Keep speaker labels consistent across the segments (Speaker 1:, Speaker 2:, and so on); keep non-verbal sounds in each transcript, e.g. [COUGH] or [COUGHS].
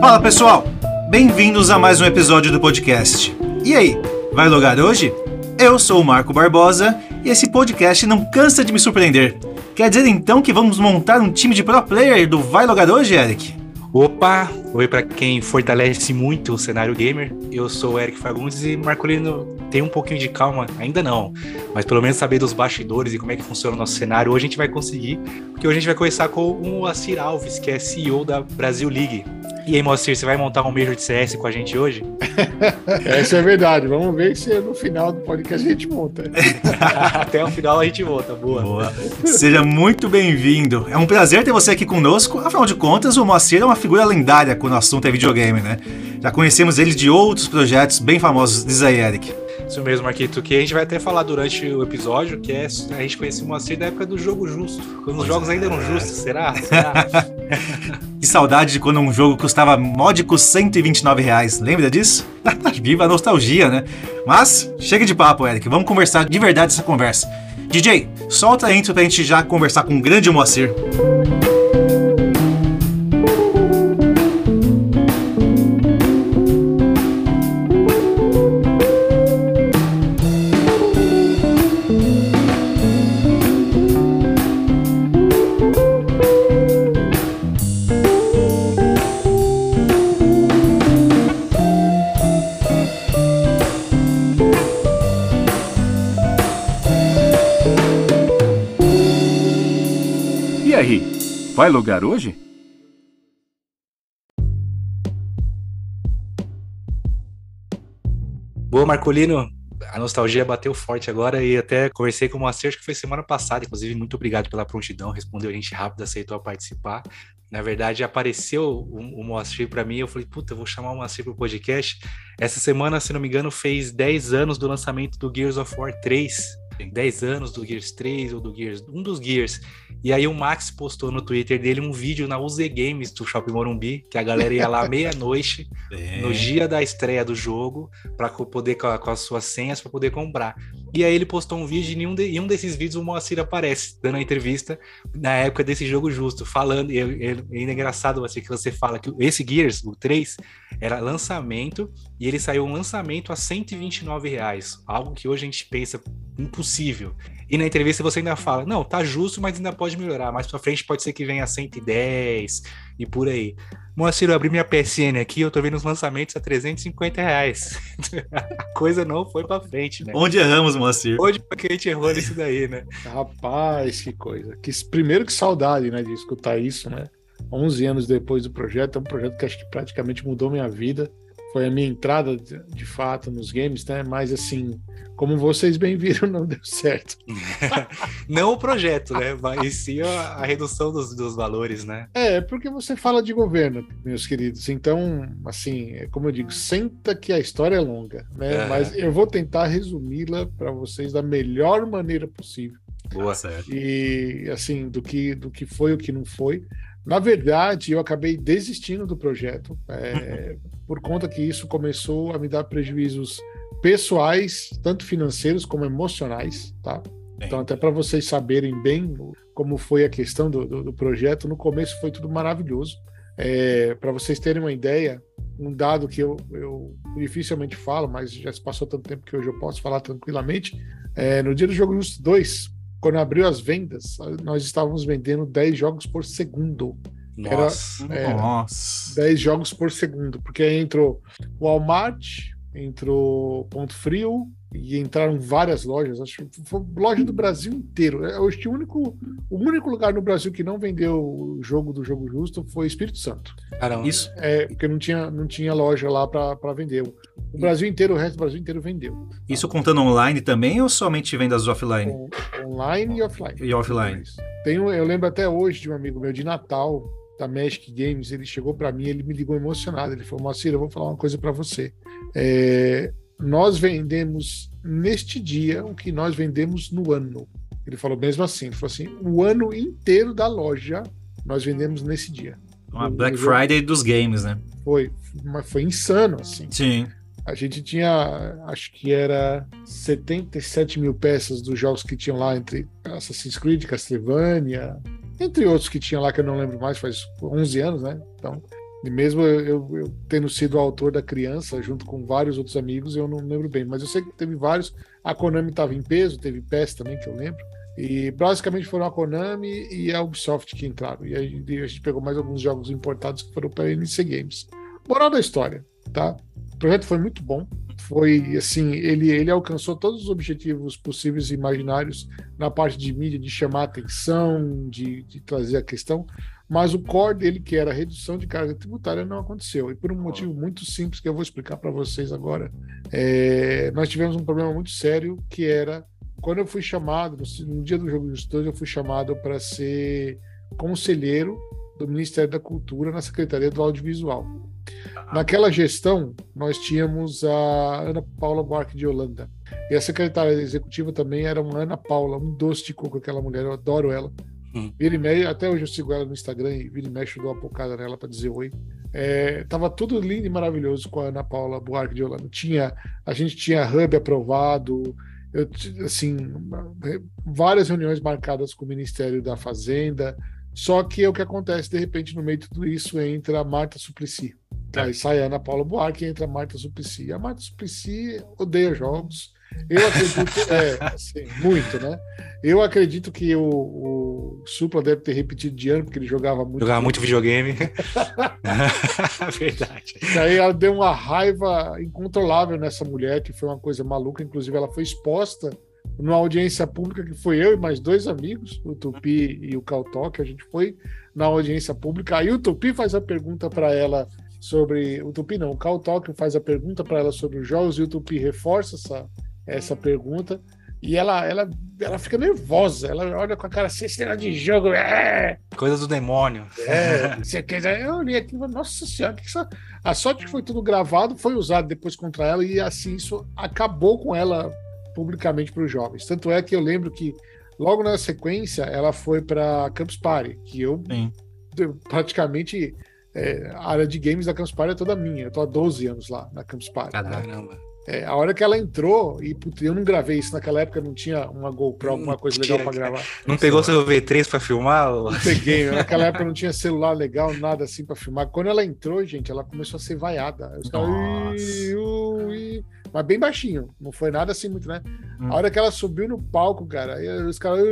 Speaker 1: Fala pessoal, bem-vindos a mais um episódio do podcast. E aí, vai logar hoje? Eu sou o Marco Barbosa e esse podcast não cansa de me surpreender. Quer dizer então que vamos montar um time de pro player do Vai Logar hoje, Eric?
Speaker 2: Opa! Oi para quem fortalece muito o cenário gamer. Eu sou o Eric Fagundes e Marcolino tem um pouquinho de calma, ainda não, mas pelo menos saber dos bastidores e como é que funciona o nosso cenário, hoje a gente vai conseguir, porque hoje a gente vai conversar com o Assir Alves, que é CEO da Brasil League. E aí, Moacir, você vai montar um Major de CS com a gente hoje? [LAUGHS]
Speaker 3: Essa é verdade. Vamos ver se no final do podcast a gente monta. [LAUGHS]
Speaker 2: Até o final a gente monta. Boa. Boa.
Speaker 1: Seja muito bem-vindo. É um prazer ter você aqui conosco. Afinal de contas, o Moacir é uma figura lendária quando o assunto é videogame, né? Já conhecemos ele de outros projetos bem famosos. Diz aí, Eric.
Speaker 2: Isso mesmo, Marquito, que a gente vai até falar durante o episódio, que é a gente conheceu o Moacir da época do jogo justo, quando pois os jogos é. ainda eram justos, será? [LAUGHS] será?
Speaker 1: que saudade de quando um jogo custava módicos 129 reais, lembra disso? [LAUGHS] Viva a nostalgia, né? Mas, chega de papo, Eric, vamos conversar de verdade essa conversa. DJ, solta a intro pra gente já conversar com o grande Moacir.
Speaker 4: Vai logar hoje?
Speaker 2: Boa, Marcolino. A nostalgia bateu forte agora e até conversei com o Moacir, que foi semana passada. Inclusive, muito obrigado pela prontidão. Respondeu a gente rápido, aceitou participar. Na verdade, apareceu o, o Moacir para mim. Eu falei, puta, eu vou chamar o Moacir pro podcast. Essa semana, se não me engano, fez 10 anos do lançamento do Gears of War 3. 10 anos do Gears 3 ou do Gears, um dos Gears. E aí o Max postou no Twitter dele um vídeo na UZ Games do Shopping Morumbi, que a galera ia lá [LAUGHS] meia-noite, é. no dia da estreia do jogo, para poder com, as suas senhas para poder comprar. E aí ele postou um vídeo e em um, de, em um desses vídeos o Moacir aparece, dando a entrevista na época desse jogo justo, falando, e é, é engraçado assim, que você fala que esse Gears, o 3, era lançamento, e ele saiu um lançamento a 129 reais, algo que hoje a gente pensa impossível. E na entrevista você ainda fala, não, tá justo, mas ainda pode melhorar. Mais pra frente pode ser que venha a 110 e por aí. Moacir, eu abri minha PSN aqui, eu tô vendo os lançamentos a 350 reais. [LAUGHS] a coisa não foi pra frente, né?
Speaker 1: Onde erramos, Moacir?
Speaker 2: Onde que a gente errou nisso daí, né?
Speaker 3: Rapaz, que coisa. Que, primeiro que saudade, né, de escutar isso, né? 11 anos depois do projeto, é um projeto que acho que praticamente mudou minha vida foi a minha entrada de, de, fato nos games, né? Mas assim, como vocês bem viram, não deu certo. [LAUGHS]
Speaker 2: não o projeto, né? Mas sim a, a redução dos, dos, valores, né?
Speaker 3: É, porque você fala de governo, meus queridos. Então, assim, é como eu digo, senta que a história é longa, né? Mas eu vou tentar resumi-la para vocês da melhor maneira possível.
Speaker 2: Boa, certo.
Speaker 3: E assim, do que do que foi o que não foi. Na verdade, eu acabei desistindo do projeto. É, [LAUGHS] por conta que isso começou a me dar prejuízos pessoais, tanto financeiros como emocionais, tá? Então, até para vocês saberem bem como foi a questão do, do, do projeto, no começo foi tudo maravilhoso. É, para vocês terem uma ideia, um dado que eu, eu, dificilmente falo, mas já se passou tanto tempo que hoje eu posso falar tranquilamente. É, no dia do jogo Justo 2, quando abriu as vendas, nós estávamos vendendo 10 jogos por segundo.
Speaker 2: Nossa.
Speaker 3: Era, era Nossa. 10 jogos por segundo, porque aí entrou o Walmart, entrou Ponto Frio e entraram várias lojas, acho que foi loja do Brasil inteiro. Eu acho que o único, o único lugar no Brasil que não vendeu o jogo do jogo justo foi Espírito Santo.
Speaker 2: Caramba.
Speaker 3: Isso é porque não tinha, não tinha loja lá para vender. O Brasil inteiro, o resto do Brasil inteiro vendeu.
Speaker 1: Isso contando online também ou somente vendas offline? On,
Speaker 3: online e offline.
Speaker 1: E offline.
Speaker 3: Tenho, eu lembro até hoje de um amigo meu de Natal, da Magic Games, ele chegou para mim, ele me ligou emocionado. Ele falou: Moacir, eu vou falar uma coisa para você. É, nós vendemos neste dia o que nós vendemos no ano. Ele falou mesmo assim: ele falou assim, o ano inteiro da loja nós vendemos nesse dia.
Speaker 1: Uma Black Friday dos games, né?
Speaker 3: Foi, mas foi insano, assim.
Speaker 1: Sim.
Speaker 3: A gente tinha, acho que era 77 mil peças dos jogos que tinham lá entre Assassin's Creed, Castlevania, entre outros que tinha lá que eu não lembro mais, faz 11 anos, né? Então, E mesmo eu, eu, tendo sido autor da criança, junto com vários outros amigos, eu não lembro bem. Mas eu sei que teve vários. A Konami estava em peso, teve PES também, que eu lembro. E basicamente foram a Konami e a Ubisoft que entraram. E a gente, a gente pegou mais alguns jogos importados que foram para a NC Games. Moral da história, tá? O projeto foi muito bom. Foi assim, ele, ele alcançou todos os objetivos possíveis e imaginários na parte de mídia, de chamar atenção, de, de trazer a questão mas o core dele, que era a redução de carga tributária, não aconteceu. E por um motivo muito simples que eu vou explicar para vocês agora. É, nós tivemos um problema muito sério que era quando eu fui chamado, no dia do jogo dos dois, eu fui chamado para ser conselheiro do Ministério da Cultura na Secretaria do Audiovisual. Naquela gestão, nós tínhamos a Ana Paula Buarque de Holanda. E a secretária executiva também era uma Ana Paula, um doce de coco, aquela mulher, eu adoro ela. Hum. Vira e mexe, até hoje eu sigo ela no Instagram e vira e mexe, eu dou uma pocada nela para dizer oi. É, tava tudo lindo e maravilhoso com a Ana Paula Buarque de Holanda. Tinha, a gente tinha hub aprovado, eu, assim, várias reuniões marcadas com o Ministério da Fazenda. Só que é o que acontece, de repente, no meio de tudo isso, entra a Marta Suplicy. É. Aí sai a Ana Paula Buarque e entra a Marta Suplicy. A Marta Suplicy odeia jogos eu acredito, é, assim, muito, né? Eu acredito que o, o, Supla deve ter repetido de ano, porque ele jogava muito.
Speaker 2: Jogava muito videogame. [LAUGHS]
Speaker 3: Verdade. E aí ela deu uma raiva incontrolável nessa mulher, que foi uma coisa maluca. Inclusive, ela foi exposta numa audiência pública que foi eu e mais dois amigos, o Tupi e o Caltoque. A gente foi na audiência pública. Aí o Tupi faz a pergunta para ela sobre. O Tupi não, o Caltoque faz a pergunta para ela sobre os jogos e o Tupi reforça essa essa pergunta. E ela, ela, ela fica nervosa, ela olha com a cara assim, esse de jogo. É!
Speaker 2: Coisa do demônio.
Speaker 3: É, você quer, eu olhei aqui, nossa senhora, que isso... a sorte que foi tudo gravado, foi usado depois contra ela, e assim isso acabou com ela publicamente para os jovens. Tanto é que eu lembro que logo na sequência ela foi para Campus Party, que eu, eu praticamente é, a área de games da Campus Party é toda minha. Eu tô há 12 anos lá na Campus Party.
Speaker 2: Caramba.
Speaker 3: Né? É, a hora que ela entrou, e putz, eu não gravei isso naquela época, não tinha uma GoPro, alguma coisa legal para gravar.
Speaker 2: Não pegou seu V3 para filmar?
Speaker 3: Não peguei, naquela época não tinha celular legal, nada assim para filmar. Quando ela entrou, gente, ela começou a ser vaiada. Os caras, mas bem baixinho, não foi nada assim muito, né? Hum. A hora que ela subiu no palco, cara, aí os caras.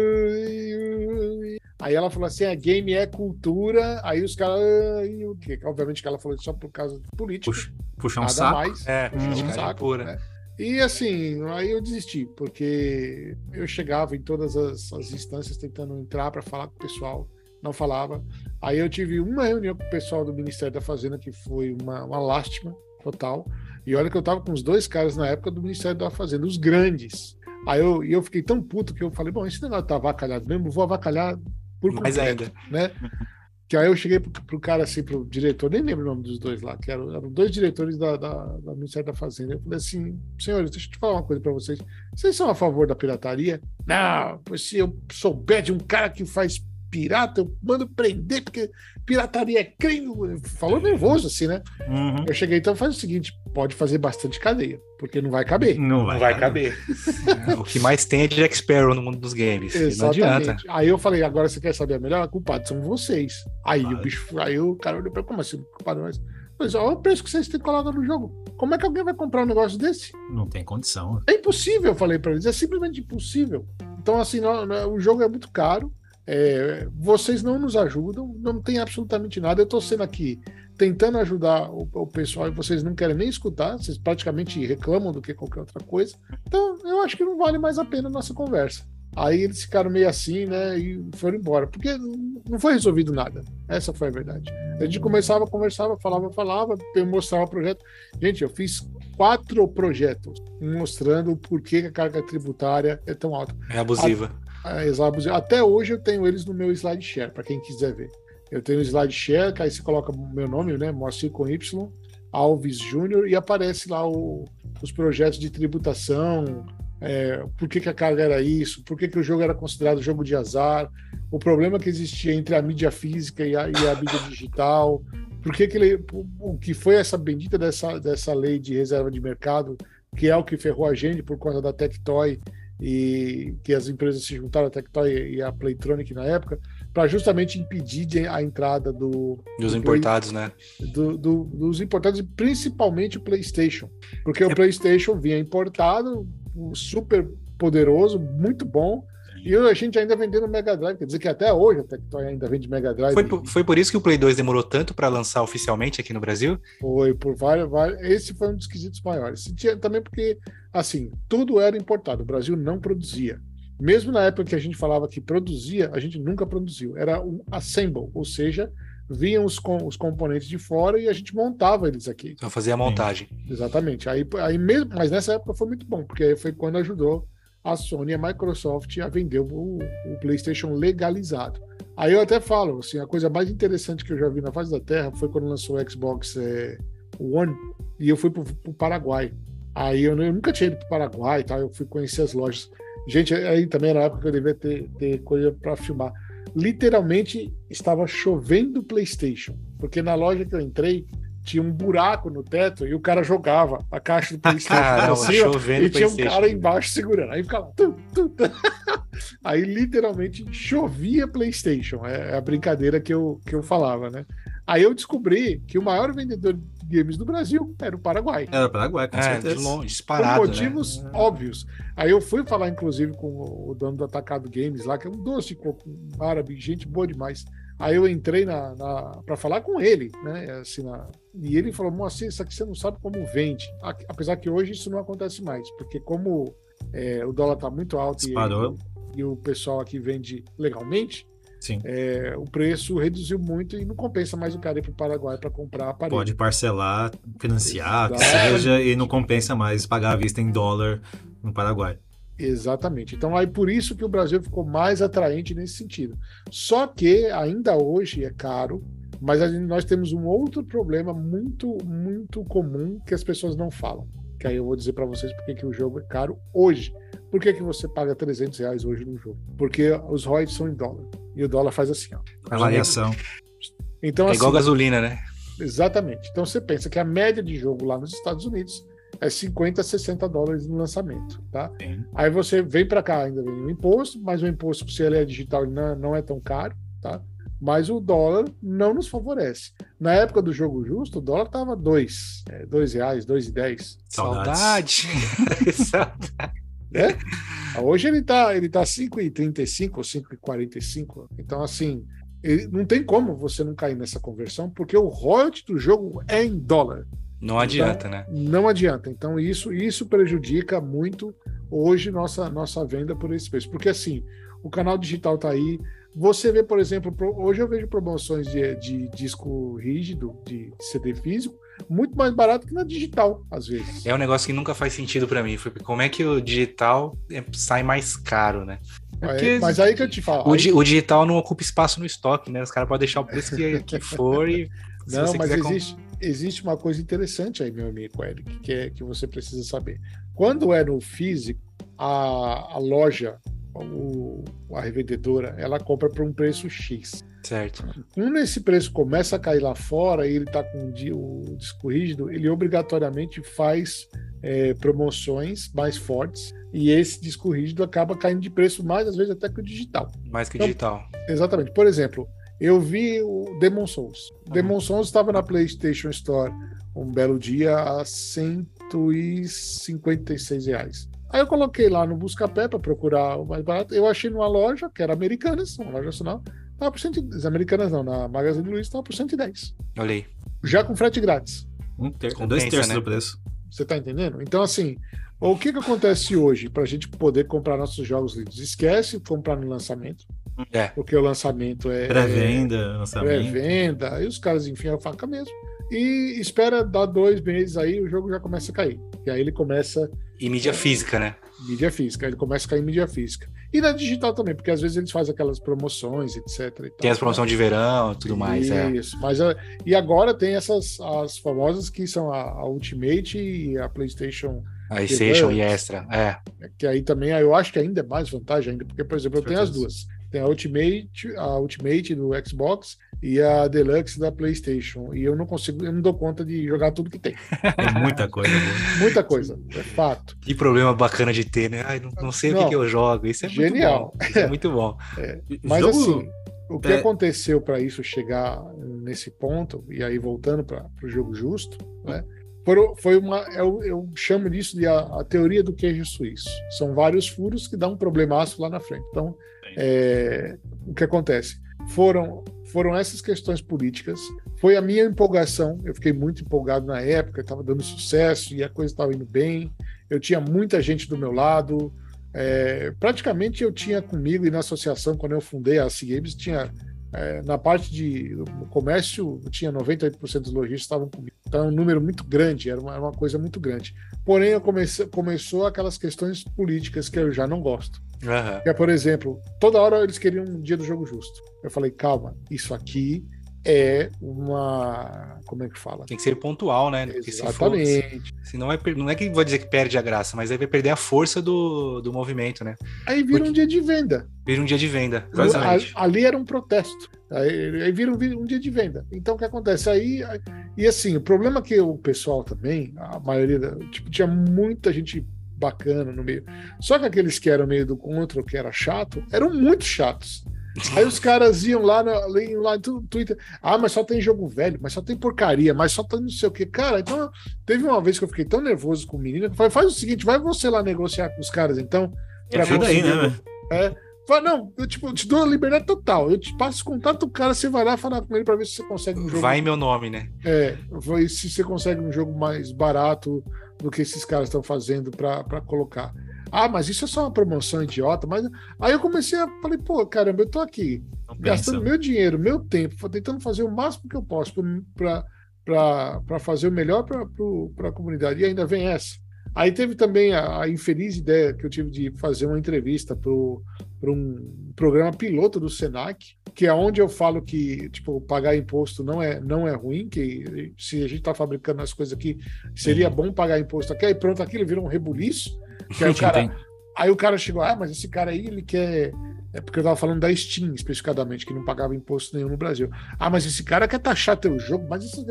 Speaker 3: Aí ela falou assim: a game é cultura. Aí os caras. o quê? Obviamente que ela falou só por causa de política. Puxa,
Speaker 1: puxar um nada saco.
Speaker 3: mais. É, puxar um saco. Pura. Né? E assim, aí eu desisti, porque eu chegava em todas as, as instâncias tentando entrar para falar com o pessoal, não falava. Aí eu tive uma reunião com o pessoal do Ministério da Fazenda, que foi uma, uma lástima total. E olha que eu tava com os dois caras na época do Ministério da Fazenda, os grandes. Aí eu, e eu fiquei tão puto que eu falei, bom, esse negócio tá avacalhado mesmo, vou avacalhar por
Speaker 2: Mais completo, ainda.
Speaker 3: né? Que aí eu cheguei pro, pro cara assim, pro diretor, nem lembro o nome dos dois lá, que eram, eram dois diretores da, da, da Ministério da Fazenda. Eu falei assim, senhores, deixa eu te falar uma coisa para vocês. Vocês são a favor da pirataria? Não, pois se eu souber de um cara que faz pirata, eu mando prender, porque pirataria é crime. Falou nervoso assim, né? Uhum. Eu cheguei, então faz o seguinte: pode fazer bastante cadeia, porque não vai caber.
Speaker 2: Não vai, não vai caber. é, [LAUGHS] o que mais tem é Jack Sparrow no mundo dos games. Exatamente. Não adianta.
Speaker 3: Aí eu falei, agora você quer saber a melhor? Culpado são vocês. Aí o bicho, aí o cara olhou pra como assim, culpado mas. Mas olha o preço que vocês têm colocado no jogo. Como é que alguém vai comprar um negócio desse?
Speaker 1: Não tem condição.
Speaker 3: É impossível, eu falei para eles. É simplesmente impossível. Então, assim, não, não, o jogo é muito caro. É, vocês não nos ajudam, não tem absolutamente nada. Eu estou sendo aqui tentando ajudar o, o, pessoal e vocês não querem nem escutar, vocês praticamente reclamam do que qualquer outra coisa. Então, eu acho que não vale mais a pena a nossa conversa. Aí eles ficaram meio assim, né, e foram embora, porque não foi resolvido nada. Essa foi a verdade. A gente começava, conversava, falava, falava, mostrava o projeto. Gente, eu fiz quatro projetos mostrando por que a carga tributária é tão alta.
Speaker 2: É abusiva.
Speaker 3: Até hoje eu tenho eles no meu SlideShare, para quem quiser ver. Eu tenho o SlideShare, que aí você coloca meu nome, né? Moacir com Y, Alves Júnior, e aparece lá o, os projetos de tributação, é, por que, que, a carga era isso, por que, que o jogo era considerado jogo de azar, o problema que existia entre a mídia física e a, e a mídia digital, por que, que ele, o que foi essa bendita dessa, dessa lei de reserva de mercado, que é o que ferrou a gente por conta da Tectoy e que as empresas se juntaram, a Tectoy e a Playtronic na época, para justamente impedir a entrada do,
Speaker 2: Dos
Speaker 3: do
Speaker 2: importados, né?
Speaker 3: Do- do- dos importados, e principalmente o PlayStation, porque o
Speaker 2: É-
Speaker 3: PlayStation vinha importado, super poderoso, muito bom. E a gente ainda vendendo Mega Drive, quer dizer que até hoje a Tectoy ainda vende Mega Drive.
Speaker 2: Foi, por- foi por isso que o Play 2 demorou tanto para lançar oficialmente aqui no Brasil?
Speaker 3: Foi por vários, vários. Esse foi um dos quesitos maiores. Também porque, assim, tudo era importado. O Brasil não produzia. Mesmo na época que a gente falava que produzia, a gente nunca produziu. Era um assemble, ou seja, vinham os, com- os componentes de fora e a gente montava eles aqui.
Speaker 2: Só fazer a montagem.
Speaker 3: Exatamente. Aí, aí mesmo, mas nessa época foi muito bom, porque foi quando ajudou a Sony e a Microsoft a vender o, o PlayStation legalizado. Aí eu até falo, assim, a coisa mais interessante que eu já vi na face da Terra foi quando lançou o Xbox é, One e eu fui pro, pro Paraguai. Aí eu, eu nunca tinha ido pro Paraguai, e tal, eu fui conhecer as lojas. Gente, aí também era a época que eu devia ter, ter coisa para filmar. Literalmente estava chovendo PlayStation, porque na loja que eu entrei tinha um buraco no teto e o cara jogava a caixa do PlayStation pra
Speaker 2: Caramba,
Speaker 3: cima,
Speaker 2: chovendo
Speaker 3: e tinha um
Speaker 2: PlayStation.
Speaker 3: cara embaixo segurando. Aí ficava. tum, tum, tum. [LAUGHS] Aí literalmente chovia PlayStation. É a brincadeira que eu, que eu falava, né? Aí eu descobri que o maior vendedor de games do Brasil era o Paraguai.
Speaker 1: Era Paraguai, com
Speaker 2: É,
Speaker 1: certeza.
Speaker 2: de longe,
Speaker 3: Por
Speaker 2: disparado,
Speaker 3: motivos
Speaker 2: né?
Speaker 3: óbvios. Aí eu fui falar, inclusive, com o dono do Atacado Games lá, que é um doce coco, árabe, gente boa demais. Aí eu entrei na, na para falar com ele, né? Assim, na- e ele falou: Moacir, isso aqui você não sabe como vende. Apesar que hoje isso não acontece mais, porque como é, o dólar está muito alto e, e o pessoal aqui vende legalmente,
Speaker 1: Sim.
Speaker 3: é, o preço reduziu muito e não compensa mais o cara ir para o Paraguai para comprar aparelho.
Speaker 1: Pode parcelar, financiar, que seja, e não compensa mais pagar à vista em dólar no Paraguai.
Speaker 3: Exatamente. Então, aí por isso que o Brasil ficou mais atraente nesse sentido. Só que ainda hoje é caro, mas gente- nós temos um outro problema muito, muito comum que as pessoas não falam. Que aí eu vou dizer para vocês porque que o jogo é caro hoje. Por que, que você paga 300 reais hoje no jogo? Porque os royalties são em dólar. E o dólar faz assim, ó.
Speaker 1: A variação.
Speaker 3: Então,
Speaker 2: É igual
Speaker 3: assim,
Speaker 2: gasolina, né?
Speaker 3: Exatamente. Então você pensa que a média de jogo lá nos Estados Unidos é 50, 60 dólares no lançamento, tá?
Speaker 1: Sim.
Speaker 3: Aí você vem para cá, ainda vem o imposto, mas o imposto, se ele é digital, não, não é tão caro, tá? Mas o dólar não nos favorece. Na época do jogo justo, o dólar estava dois, é, dois reais, dois e dez.
Speaker 1: Saudades.
Speaker 2: Saudade. Saudade. [LAUGHS]
Speaker 3: Hoje ele tá, ele tá 5,35 ou 5,45. Então, assim, ele- não tem como você não cair nessa conversão, porque o royalty do jogo é em dólar.
Speaker 2: Não adianta, né?
Speaker 3: Não adianta. Então, isso, isso prejudica muito hoje nossa, nossa venda por esse preço. Porque assim, o canal digital está aí. Você vê, por exemplo, hoje eu vejo promoções de, de disco rígido, de CD físico, muito mais barato que na digital, às vezes.
Speaker 2: É um negócio que nunca faz sentido pra mim. Foi como é que o digital é- sai mais caro, né? É porque
Speaker 3: mas aí que eu te falo.
Speaker 2: o,
Speaker 3: aí-
Speaker 2: o digital não ocupa espaço no estoque, né? Os caras podem deixar o preço que, que [LAUGHS] for e
Speaker 3: Não, mas
Speaker 2: comp-
Speaker 3: existe, existe uma coisa interessante aí, meu amigo Eric, que, é, que você precisa saber. Quando é no físico, a, a loja, o, a revendedora, ela compra por um preço X.
Speaker 2: Certo.
Speaker 3: Quando esse preço começa a cair lá fora e ele está com o di- o disco rígido, ele obrigatoriamente faz é, promoções mais fortes e esse disco rígido acaba caindo de preço mais às vezes até que o digital.
Speaker 2: Mais que
Speaker 3: Então,
Speaker 2: digital.
Speaker 3: Exatamente. Por exemplo, eu vi o Demon Souls. Demon Souls estava na PlayStation Store um belo dia a 156 reais. Aí eu coloquei lá no Buscapé para procurar o mais barato. Eu achei numa loja, que era Americanas, uma loja nacional, estava por 110. Americanas não, na Magazine Luiza estava por 110.
Speaker 2: Olha aí.
Speaker 3: Já com frete grátis.
Speaker 1: Um ter...
Speaker 2: Compensa,
Speaker 1: dois terços
Speaker 2: né?
Speaker 1: do preço.
Speaker 3: Você tá entendendo? Então, assim, o que que acontece hoje para a gente poder comprar nossos jogos livres? Esquece comprar no lançamento,
Speaker 2: É.
Speaker 3: porque o lançamento é.
Speaker 1: Pré-venda, lançamento.
Speaker 3: pré-venda, aí os caras enfiam a faca mesmo. E espera dar dois meses aí, o jogo já começa a cair. E aí ele começa
Speaker 2: E mídia física, né?
Speaker 3: mídia física, ele começa a cair em mídia física. E na digital também, porque às vezes eles fazem aquelas promoções, etc.
Speaker 2: Tem as promoções de verão e tudo mais, é.
Speaker 3: Isso, mas a- e agora tem essas as famosas que são a, a Ultimate e a PlayStation,
Speaker 2: A Station e. Extra. É.
Speaker 3: que aí também eu acho que ainda é mais vantagem ainda, porque por exemplo, eu tenho as duas. Tem a Ultimate, a Ultimate do Xbox e a Deluxe da PlayStation. E eu não consigo, eu não dou conta de jogar tudo que tem.
Speaker 1: Tem muita coisa.
Speaker 3: muita coisa, é fato.
Speaker 2: Que problema bacana de ter, né? Ai, não, não sei não, o que, que, eu jogo. Isso é
Speaker 3: genial.
Speaker 2: muito bom. Isso é muito bom.
Speaker 3: É, mas jogo... assim, o que é... aconteceu para isso chegar nesse ponto, e aí voltando para o jogo justo, né? foi uma, eu, eu, chamo disso de a, a, teoria do queijo suíço. São vários furos que dão um problemaço lá na frente. Então, é, o que acontece? Foram, foram essas questões políticas, foi a minha empolgação. Eu fiquei muito empolgado na época, estava dando sucesso e a coisa estava indo bem. Eu tinha muita gente do meu lado. É, praticamente eu tinha comigo e na associação, quando eu fundei a C Games, tinha é, na parte de comércio, tinha 98% dos lojistas estavam comigo. Então, é um número muito grande, era uma, era uma coisa muito grande. Porém, eu comecei, começou aquelas questões políticas que eu já não gosto. Uhum. Que é, por exemplo, toda hora eles queriam um dia do jogo justo. Eu falei, calma, isso aqui é uma. Como é que fala?
Speaker 2: Tem que ser pontual, né?
Speaker 3: Porque Exatamente.
Speaker 2: Se for, não, é, não é que vou dizer que perde a graça, mas aí vai perder a força do, do movimento, né?
Speaker 3: Aí vira Porque... um dia de venda.
Speaker 2: Vira um dia de venda.
Speaker 3: Exatamente. Ali era um protesto. Aí, aí vira, um, um, dia de venda. Então o que acontece? Aí. E assim, o problema é que o pessoal também, a maioria. Tipo, tinha muita gente bacana no meio. Só que aqueles que eram meio do contra, que era chato, eram muito chatos. Aí os caras iam lá, no, iam lá no Twitter, ah, mas só tem jogo velho, mas só tem porcaria, mas só tem não sei o que. Cara, então teve uma vez que eu fiquei tão nervoso com o menino, que eu falei, faz o seguinte, vai você lá negociar com os caras, então.
Speaker 1: Pra é aí, né?
Speaker 3: É. Fala, não, eu, tipo, eu te dou a liberdade total. Eu te passo contato do cara, você vai lá falar com ele para ver se você consegue um jogo.
Speaker 2: Vai meu nome, né?
Speaker 3: É, se você consegue um jogo mais barato do que esses caras estão fazendo para colocar. Ah, mas isso é só uma promoção idiota. Mas aí eu comecei a falei, pô, caramba, eu tô aqui gastando meu dinheiro, meu tempo, tentando fazer o máximo que eu posso para fazer o melhor para a comunidade. E ainda vem essa. Aí teve também a, a, infeliz ideia que eu tive de fazer uma entrevista para um programa piloto do Senac, que é onde eu falo que tipo pagar imposto não é não é ruim, que se a gente está fabricando as coisas aqui seria bom pagar imposto aqui. Aí pronto, aquilo virou um rebuliço. Que aí, o cara, aí o cara chegou, ah, mas esse cara aí, ele quer. É porque eu tava falando da Steam especificadamente, que não pagava imposto nenhum no Brasil. Ah, mas esse cara quer taxar teu jogo, mas isso.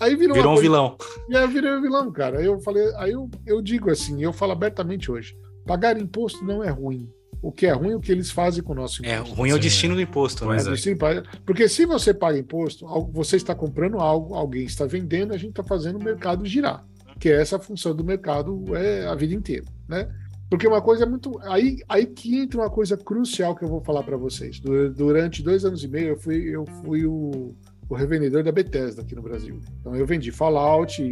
Speaker 3: Aí virou,
Speaker 2: virou um coisa... vilão.
Speaker 3: E aí virou um vilão, cara. Aí eu falei, aí eu, eu digo assim, eu falo abertamente hoje: pagar imposto não é ruim. O que é ruim é o que eles fazem com o nosso
Speaker 2: é, imposto. É, ruim é o destino do imposto, né? É, destino,
Speaker 3: porque se você paga imposto, você está comprando algo, alguém está vendendo, a gente está fazendo o mercado girar. Que é essa função do mercado é a vida inteira, né? Porque uma coisa é muito. Aí, aí que entra uma coisa crucial que eu vou falar para vocês. Durante dois anos e meio, eu fui, eu fui o, o revendedor da Bethesda aqui no Brasil. Então, eu vendi Fallout,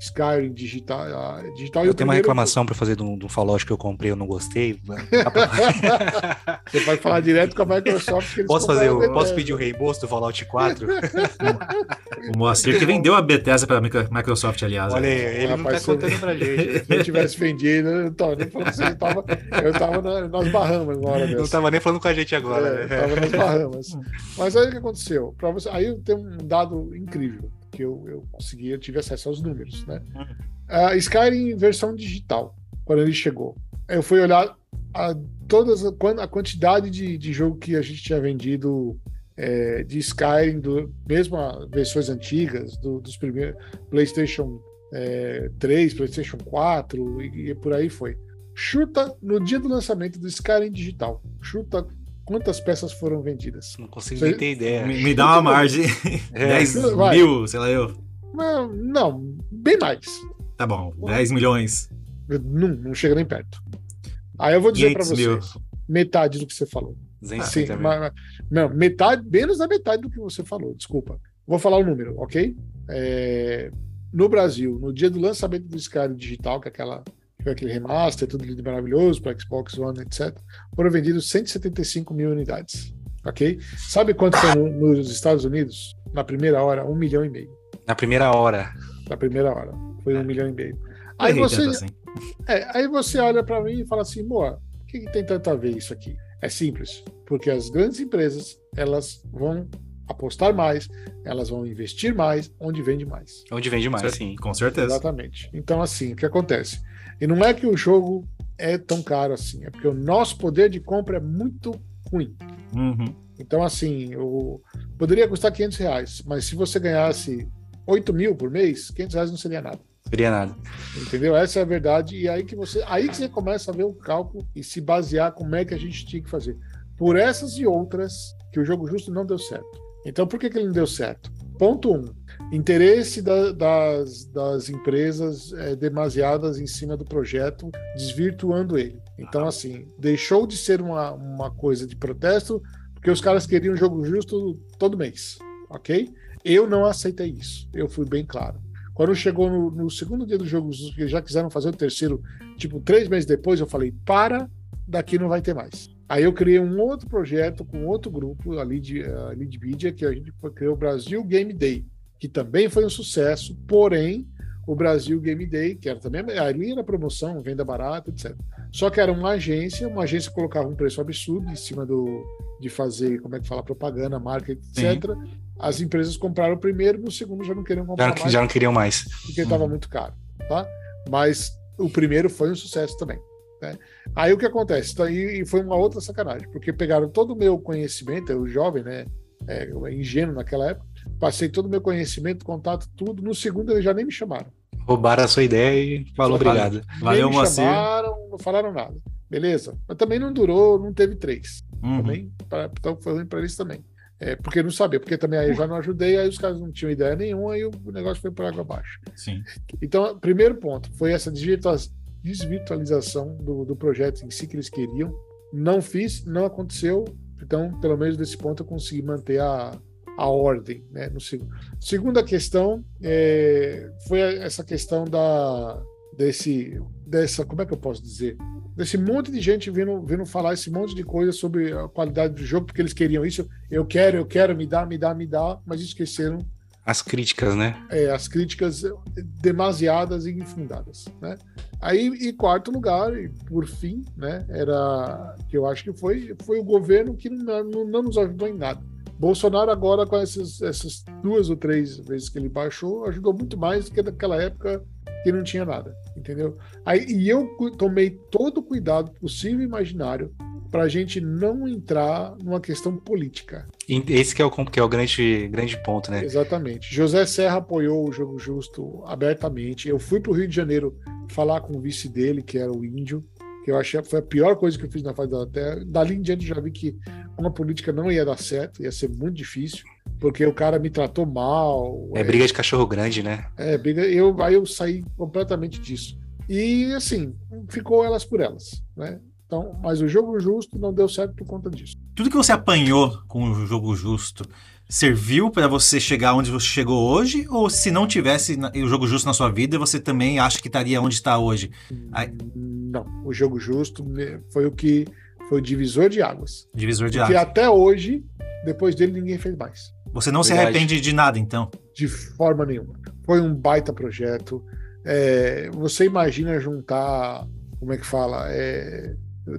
Speaker 3: Skyrim digital. digital
Speaker 2: eu tenho uma reclamação para fazer de um, Fallout que eu comprei, eu não gostei. [LAUGHS] [LAUGHS]
Speaker 3: Você pode falar direto com a Microsoft.
Speaker 2: posso fazer, o, posso pedir o reembolso do Fallout 4? [LAUGHS]
Speaker 1: o Moacir que vendeu a Bethesda para a Microsoft, aliás.
Speaker 2: Olha, ele Rapaz, não tá contando pra gente.
Speaker 3: Se eu tivesse vendido, eu tava nem falando assim, eu tava, eu tava na, nas Bahamas na hora dessa.
Speaker 2: Não tava nem falando com a gente agora.
Speaker 3: É, né? Tava nas Bahamas. Mas aí o que aconteceu? Pra você, aí eu tenho um dado incrível que eu, eu consegui, eu tive acesso aos números, né? A Skyrim versão digital, quando ele chegou. Eu fui olhar a, todas a, quantidade de, de jogo que a gente tinha vendido é, de Skyrim, do, mesmo as versões antigas, do, dos primeiros PlayStation é, 3, PlayStation 4 e, e por aí foi. Chuta no dia do lançamento do Skyrim digital. Chuta quantas peças foram vendidas?
Speaker 2: Não consigo Você... ter ideia.
Speaker 1: Me, me, dá uma margem. É. [LAUGHS] 10 mil, sei lá eu.
Speaker 3: Não, não, bem mais.
Speaker 1: Tá bom, 10 milhões.
Speaker 3: Não, não chega nem perto. Aí eu vou dizer para vocês, mil. metade do que você falou. Sim, mas, não, metade, menos da metade do que você falou, desculpa. Vou falar o número, ok? É, no Brasil, no dia do lançamento do Skyrim digital, que é aquela foi aquele remaster, tudo lindo maravilhoso para Xbox One, etc. Foram vendidos 175 mil unidades. Ok? Sabe quanto foi no, nos Estados Unidos? Na primeira hora, um milhão e meio.
Speaker 2: Na primeira hora.
Speaker 3: Na primeira hora. Foi um é. milhão e meio. Aí você, assim. é, aí você olha para mim e fala assim, Moa, o que, que tem tanto a ver isso aqui? É simples, porque as grandes empresas elas vão apostar mais, elas vão investir mais onde vende mais.
Speaker 2: Onde vende mais, sim.
Speaker 1: Com certeza.
Speaker 3: Exatamente. Então, assim, o que acontece? E não é que o jogo é tão caro assim, é porque o nosso poder de compra é muito ruim.
Speaker 1: Uhum.
Speaker 3: Então, assim, o... poderia custar 500 reais, mas se você ganhasse 8 mil por mês, 500 reais não seria nada.
Speaker 2: Seria nada.
Speaker 3: Entendeu? Essa é a verdade. E aí que você, aí que você começa a ver o cálculo e se basear como é que a gente tinha que fazer. Por essas e outras que o jogo justo não deu certo. Então, por que, que ele não deu certo? Ponto um, interesse da, das, das empresas é, demasiadas em cima do projeto, desvirtuando ele. Então, assim, deixou de ser uma, uma coisa de protesto, porque os caras queriam jogo justo todo mês, ok? Eu não aceitei isso, eu fui bem claro. Quando chegou no, no segundo dia do jogo, que já quiseram fazer o terceiro, tipo, três meses depois, eu falei: para, daqui não vai ter mais. Aí eu criei um outro projeto com outro grupo, a Lead, a Lead Media, que a gente criou o Brasil Game Day, que também foi um sucesso, porém, o Brasil Game Day, que era também ali era promoção, venda barata, etc. Só que era uma agência, uma agência colocava um preço absurdo em cima do de fazer, como é que fala, propaganda, marca, etc. Sim. As empresas compraram o primeiro, no segundo já não queriam comprar
Speaker 2: já,
Speaker 3: mais.
Speaker 2: Já não queriam mais.
Speaker 3: Porque estava hum. muito caro, tá? Mas o primeiro foi um sucesso também. Né? Aí o que acontece? Então, e, foi uma outra sacanagem, porque pegaram todo o meu conhecimento, eu jovem, né? É, ingênuo naquela época, passei todo o meu conhecimento, contato, tudo. No segundo eles já nem me chamaram.
Speaker 2: Roubaram a sua ideia e falou obrigado.
Speaker 3: Valeu, nem me chamaram, não falaram nada. Beleza. Mas também não durou, não teve três. Uhum. Também, então foi ruim para eles também. É, porque não sabia, porque também aí eu já não ajudei, aí os caras não tinham ideia nenhuma, e o negócio foi por água abaixo.
Speaker 1: Sim.
Speaker 3: Então, primeiro ponto foi essa desvirtualização do, do projeto em si que eles queriam. Não fiz, não aconteceu. Então, pelo menos desse ponto, eu consegui manter a, a ordem. Né, no segundo. Segunda questão é, foi essa questão da, desse, dessa, como é que eu posso dizer? Desse monte de gente vindo, vindo falar esse monte de coisa sobre a qualidade do jogo, porque eles queriam isso. Eu quero, eu quero, me dá, me dá, me dá, mas esqueceram
Speaker 2: as críticas, né?
Speaker 3: É, as críticas demasiadas e infundadas, né? Aí, em quarto lugar, e por fim, né, era que eu acho que foi, foi o governo que não, não, não nos ajudou em nada. Bolsonaro agora, com essas, essas duas ou três vezes que ele baixou, ajudou muito mais do que naquela época que não tinha nada, entendeu? Aí, e eu tomei todo o cuidado possível e imaginário para a gente não entrar numa questão política.
Speaker 2: Esse que é o, que é o grande, grande ponto, né?
Speaker 3: Exatamente. José Serra apoiou o Jogo Justo abertamente. Eu fui para o Rio de Janeiro falar com o vice dele, que era o Índio, que eu achei foi a pior coisa que eu fiz na face da Terra. Dali em diante já vi que uma política não ia dar certo, ia ser muito difícil, porque o cara me tratou mal.
Speaker 2: É, é briga de cachorro grande, né?
Speaker 3: É, briga. Eu, aí eu saí completamente disso. E assim, ficou elas por elas, né? Então, mas o jogo justo não deu certo por conta disso.
Speaker 1: Tudo que você apanhou com o jogo justo serviu para você chegar onde você chegou hoje? Ou se não tivesse o jogo justo na sua vida, você também acha que estaria onde está hoje?
Speaker 3: Não, o jogo justo foi o que foi o divisor de águas.
Speaker 1: Divisor de
Speaker 3: Porque
Speaker 1: águas.
Speaker 3: até hoje, depois dele, ninguém fez mais.
Speaker 1: Você não Verdade. se arrepende de nada, então?
Speaker 3: De forma nenhuma. Foi um baita projeto. É, você imagina juntar, como é que fala? É,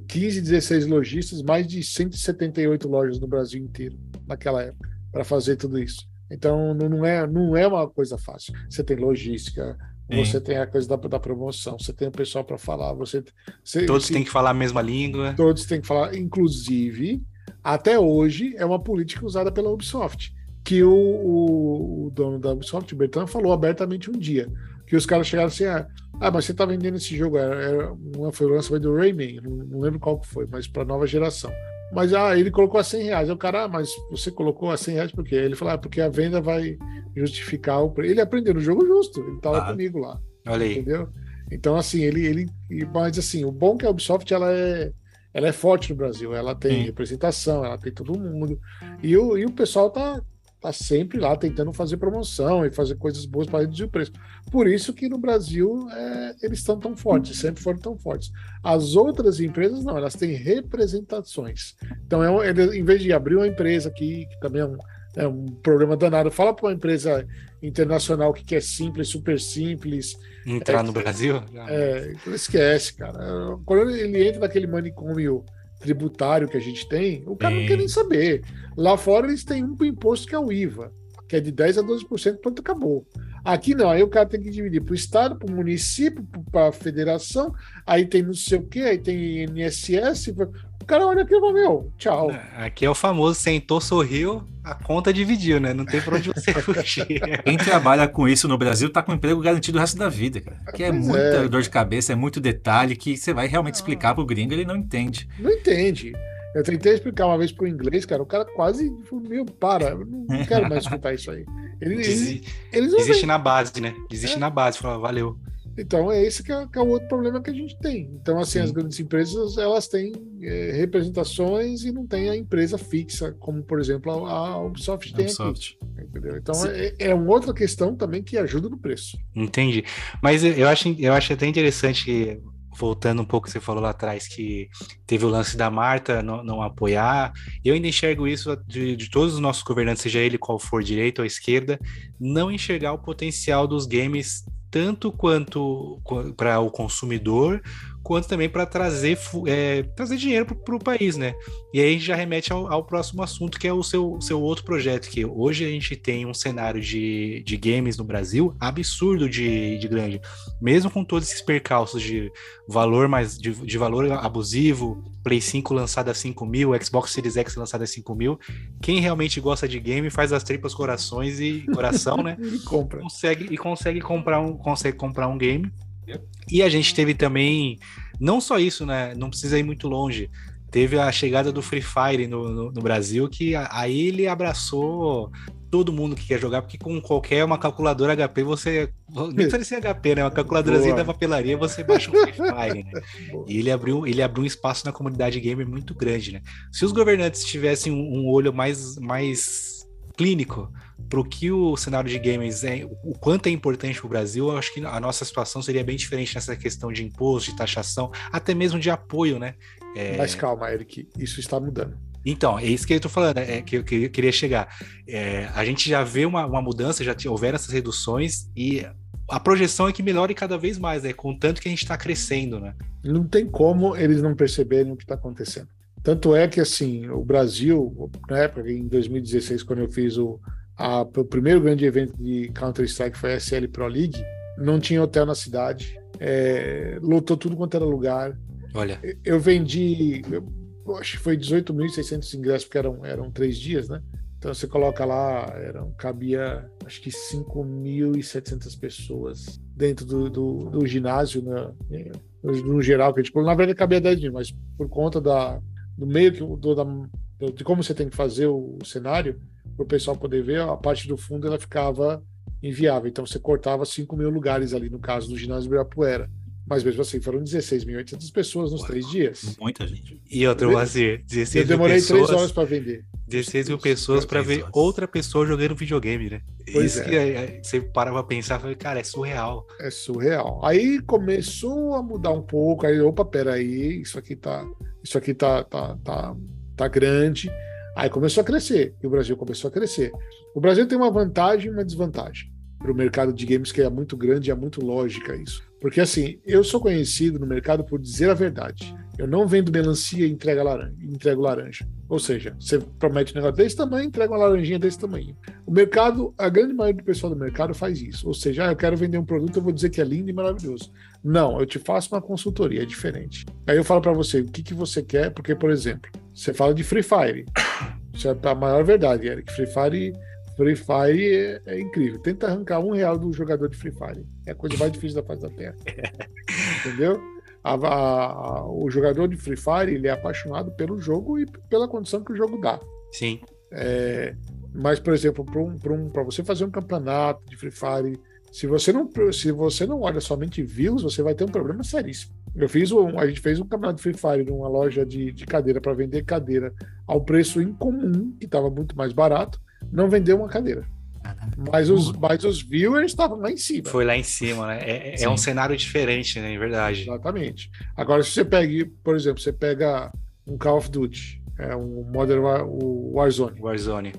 Speaker 3: 15, 16 lojistas, mais de 178 lojas no Brasil inteiro, naquela época, para fazer tudo isso. Então, não é, não é uma coisa fácil. Você tem logística, Sim. você tem a coisa da, da promoção, você tem o pessoal para falar, você, você
Speaker 2: Todos têm que falar a mesma língua.
Speaker 3: Todos têm que falar, inclusive, até hoje é uma política usada pela Ubisoft, que o, o, o dono da Ubisoft, Bertrand, falou abertamente um dia, que os caras chegaram assim, ah, ah, mas você tá vendendo esse jogo, era, era uma foi o lançamento do Rayman, não, não lembro qual que foi, mas para nova geração. Mas ah, ele colocou a 100 reais. O cara, ah, mas você colocou a 100 reais por quê? Ele falou, ah, porque a venda vai justificar o preço. Ele aprendeu no jogo justo, ele tava ah, comigo lá.
Speaker 2: Olha aí.
Speaker 3: Entendeu? Então, assim, ele, ele. Mas assim, o bom é que a Ubisoft ela é, ela é forte no Brasil. Ela tem Sim. representação, ela tem todo mundo. E o, e o pessoal tá, tá sempre lá tentando fazer promoção e fazer coisas boas para reduzir o preço. Por isso que no Brasil é, eles estão tão fortes, sempre foram tão fortes. As outras empresas não, elas têm representações. Então, é um, ele, em vez de abrir uma empresa aqui, que também é um, é um problema danado, fala para uma empresa internacional que quer simples, super simples.
Speaker 2: Entrar é, no Brasil?
Speaker 3: É, esquece, cara. Quando ele entra naquele manicômio tributário que a gente tem, o cara Sim. não quer nem saber. Lá fora eles têm um imposto que é o IVA, que é de 10 a 12%, pronto, acabou. Aqui não, aí o cara tem que dividir para o Estado, para o município, para a federação, aí tem não sei o quê, aí tem INSS, cara olha aqui e fala, meu, tchau.
Speaker 2: Aqui é o famoso sentou, sorriu, a conta dividiu, né? Não tem pra onde você [LAUGHS] fugir.
Speaker 1: Quem trabalha com isso no Brasil tá com emprego garantido o resto da vida, cara. Aqui é
Speaker 3: Pois
Speaker 1: muita
Speaker 3: é.
Speaker 1: dor de cabeça, é muito detalhe que você vai realmente explicar pro gringo, ele não entende.
Speaker 3: Não entende. Eu tentei explicar uma vez pro inglês, cara, o cara quase falou, meu, para, eu não [LAUGHS] quero mais escutar isso aí. Ele, ele,
Speaker 2: Desi-
Speaker 3: eles
Speaker 2: Desiste na base, né? Desiste
Speaker 3: É.
Speaker 2: na base. Fala, valeu.
Speaker 3: Então é esse que é, que é o outro problema que a gente tem. Então, assim,
Speaker 2: Sim.
Speaker 3: as grandes empresas, elas têm é, representações e não tem a empresa fixa, como, por exemplo, a, a Ubisoft tem
Speaker 1: Ubisoft.
Speaker 3: aqui. Entendeu? Então, é, é uma outra questão também que ajuda no preço.
Speaker 2: Entendi. Mas eu- acho, eu acho até interessante que, voltando um pouco, que você falou lá atrás que teve o lance da Marta não, não apoiar. Eu ainda enxergo isso de, de todos os nossos governantes, seja ele qual for, direita ou esquerda, não enxergar o potencial dos games tanto quanto para o consumidor, quanto também para trazer, é, trazer dinheiro para o país, né? E aí já remete ao, ao próximo assunto, que é o seu, seu outro projeto, que hoje a gente tem um cenário de, de games no Brasil absurdo de, de grande. Mesmo com todos esses percalços de valor mais de, de valor abusivo, Play 5 lançado a 5 mil, Xbox Series X lançado a 5 mil, quem realmente gosta de game faz as tripas corações e coração, né?
Speaker 3: Ele [LAUGHS] compra.
Speaker 2: consegue e consegue comprar um consegue comprar um game. E a gente teve também não só isso, né? Não precisa ir muito longe. Teve a chegada do Free Fire no, no, no Brasil, que a- aí ele abraçou todo mundo que quer jogar, porque com qualquer uma calculadora HP você. Nem precisa ser HP, né? Uma calculadorazinha
Speaker 3: Boa.
Speaker 2: da papelaria você baixa um Free Fire, né? [LAUGHS]
Speaker 3: Boa.
Speaker 2: E ele abriu, ele abriu um espaço na comunidade gamer muito grande, né? Se os governantes tivessem um, um olho mais, mais clínico para o que o cenário de games é, o quanto é importante para o Brasil, eu acho que a nossa situação seria bem diferente nessa questão de imposto, de taxação, até mesmo de apoio, né? É,
Speaker 3: Mas calma, Eric, isso está mudando.
Speaker 2: então, é isso que eu tô falando, é que eu que eu queria chegar. É, a gente já vê uma, uma mudança, já houveram essas reduções e a projeção é que melhore cada vez mais, né? Com tanto que a gente está crescendo, né?
Speaker 3: Não tem como eles não perceberem o que está acontecendo. Tanto é que, assim, o Brasil, na época, em 2016, quando eu fiz o, a- o primeiro grande evento de Counter-Strike, foi a SL Pro League, não tinha hotel na cidade, é, lotou tudo quanto era lugar.
Speaker 2: Olha,
Speaker 3: Eu vendi, eu, acho que foi 18.600 ingressos, porque eram, eram três dias, né? Então você coloca lá, eram, cabia acho que 5.700 pessoas dentro do, do, do ginásio, né? no, no geral, que tipo, na verdade cabia 10 mil, mas por conta da, do meio que do, da, de como você tem que fazer o, cenário, para o pessoal poder ver, a parte do fundo ela ficava inviável. Então você cortava 5 mil lugares ali, no caso do ginásio Ibirapuera. Mas mesmo assim, foram 16.800 pessoas nos
Speaker 2: Ué,
Speaker 3: três dias.
Speaker 1: Muita gente.
Speaker 2: e
Speaker 3: Eu-
Speaker 2: Moacir, 16
Speaker 3: Eu
Speaker 2: mil
Speaker 3: demorei
Speaker 2: pessoas,
Speaker 3: três horas para vender.
Speaker 2: 16 mil pessoas para ver outra pessoa jogando videogame, né?
Speaker 3: Pois
Speaker 2: Isso
Speaker 3: é.
Speaker 2: que é, você para pra pensar, fala, cara, é surreal.
Speaker 3: É surreal. Aí começou a mudar um pouco. Aí, opa, peraí, isso aqui tá, isso aqui tá, tá, tá, tá grande. Aí começou a crescer. E o Brasil começou a crescer. O Brasil tem uma vantagem e uma desvantagem para o mercado de games que é muito grande e é muito lógica isso. Porque assim, eu sou conhecido no mercado por dizer a verdade. Eu não vendo melancia e entrega laranja, entrego laranja. Ou seja, você promete um negócio desse tamanho, entrega uma laranjinha desse tamanho. O mercado, a grande maioria do pessoal do mercado faz isso. Ou seja, ah, eu quero vender um produto, eu vou dizer que é lindo e maravilhoso. Não, eu te faço uma consultoria, é diferente. Aí eu falo para você o que, que você quer, porque, por exemplo, você fala de Free Fire. Isso é a maior verdade, Eric. Free Fire, Free Fire é, é incrível. Tenta arrancar um real do jogador de Free Fire. É a coisa mais difícil da face da Terra. [LAUGHS] Entendeu? A- a- o jogador de Free Fire ele é apaixonado pelo jogo e pela condição que o jogo dá.
Speaker 2: Sim.
Speaker 3: É, mas, por exemplo, para um, pra um, pra você fazer um campeonato de Free Fire, se você não, se você não olha somente views, você vai ter um problema seríssimo. Eu fiz um, a gente fez um campeonato de Free Fire numa loja de, de cadeira para vender cadeira ao preço incomum, que estava muito mais barato, não vendeu uma cadeira. Mas os, mas os viewers estavam lá em cima.
Speaker 2: Foi lá em cima, né? É, é
Speaker 1: Sim.
Speaker 2: um cenário diferente, né? Em verdade.
Speaker 3: Exatamente. Agora, se você pega, por exemplo, você pega um Call of Duty, é um Modern War, o Warzone.
Speaker 2: Warzone.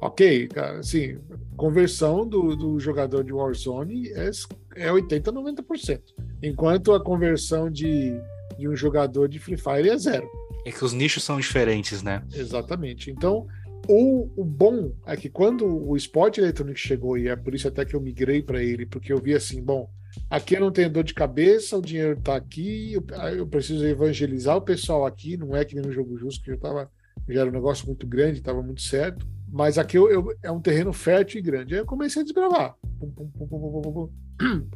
Speaker 3: Ok, cara, assim, conversão do, do jogador de Warzone é, é 80%, 90%. Enquanto a conversão de, de um jogador de Free Fire é zero.
Speaker 2: É que os nichos são diferentes, né?
Speaker 3: Exatamente. Então, o, o bom é que quando o esporte eletrônico chegou, e é por isso até que eu migrei para ele, porque eu vi assim, bom, aqui eu não tenho dor de cabeça, o dinheiro está aqui, eu, eu, preciso evangelizar o pessoal aqui, não é que nem no Jogo Justo, que já, tava, já era um negócio muito grande, estava muito certo, mas aqui eu, eu, é um terreno fértil e grande. Aí eu comecei a desbravar. Pum, pum, pum,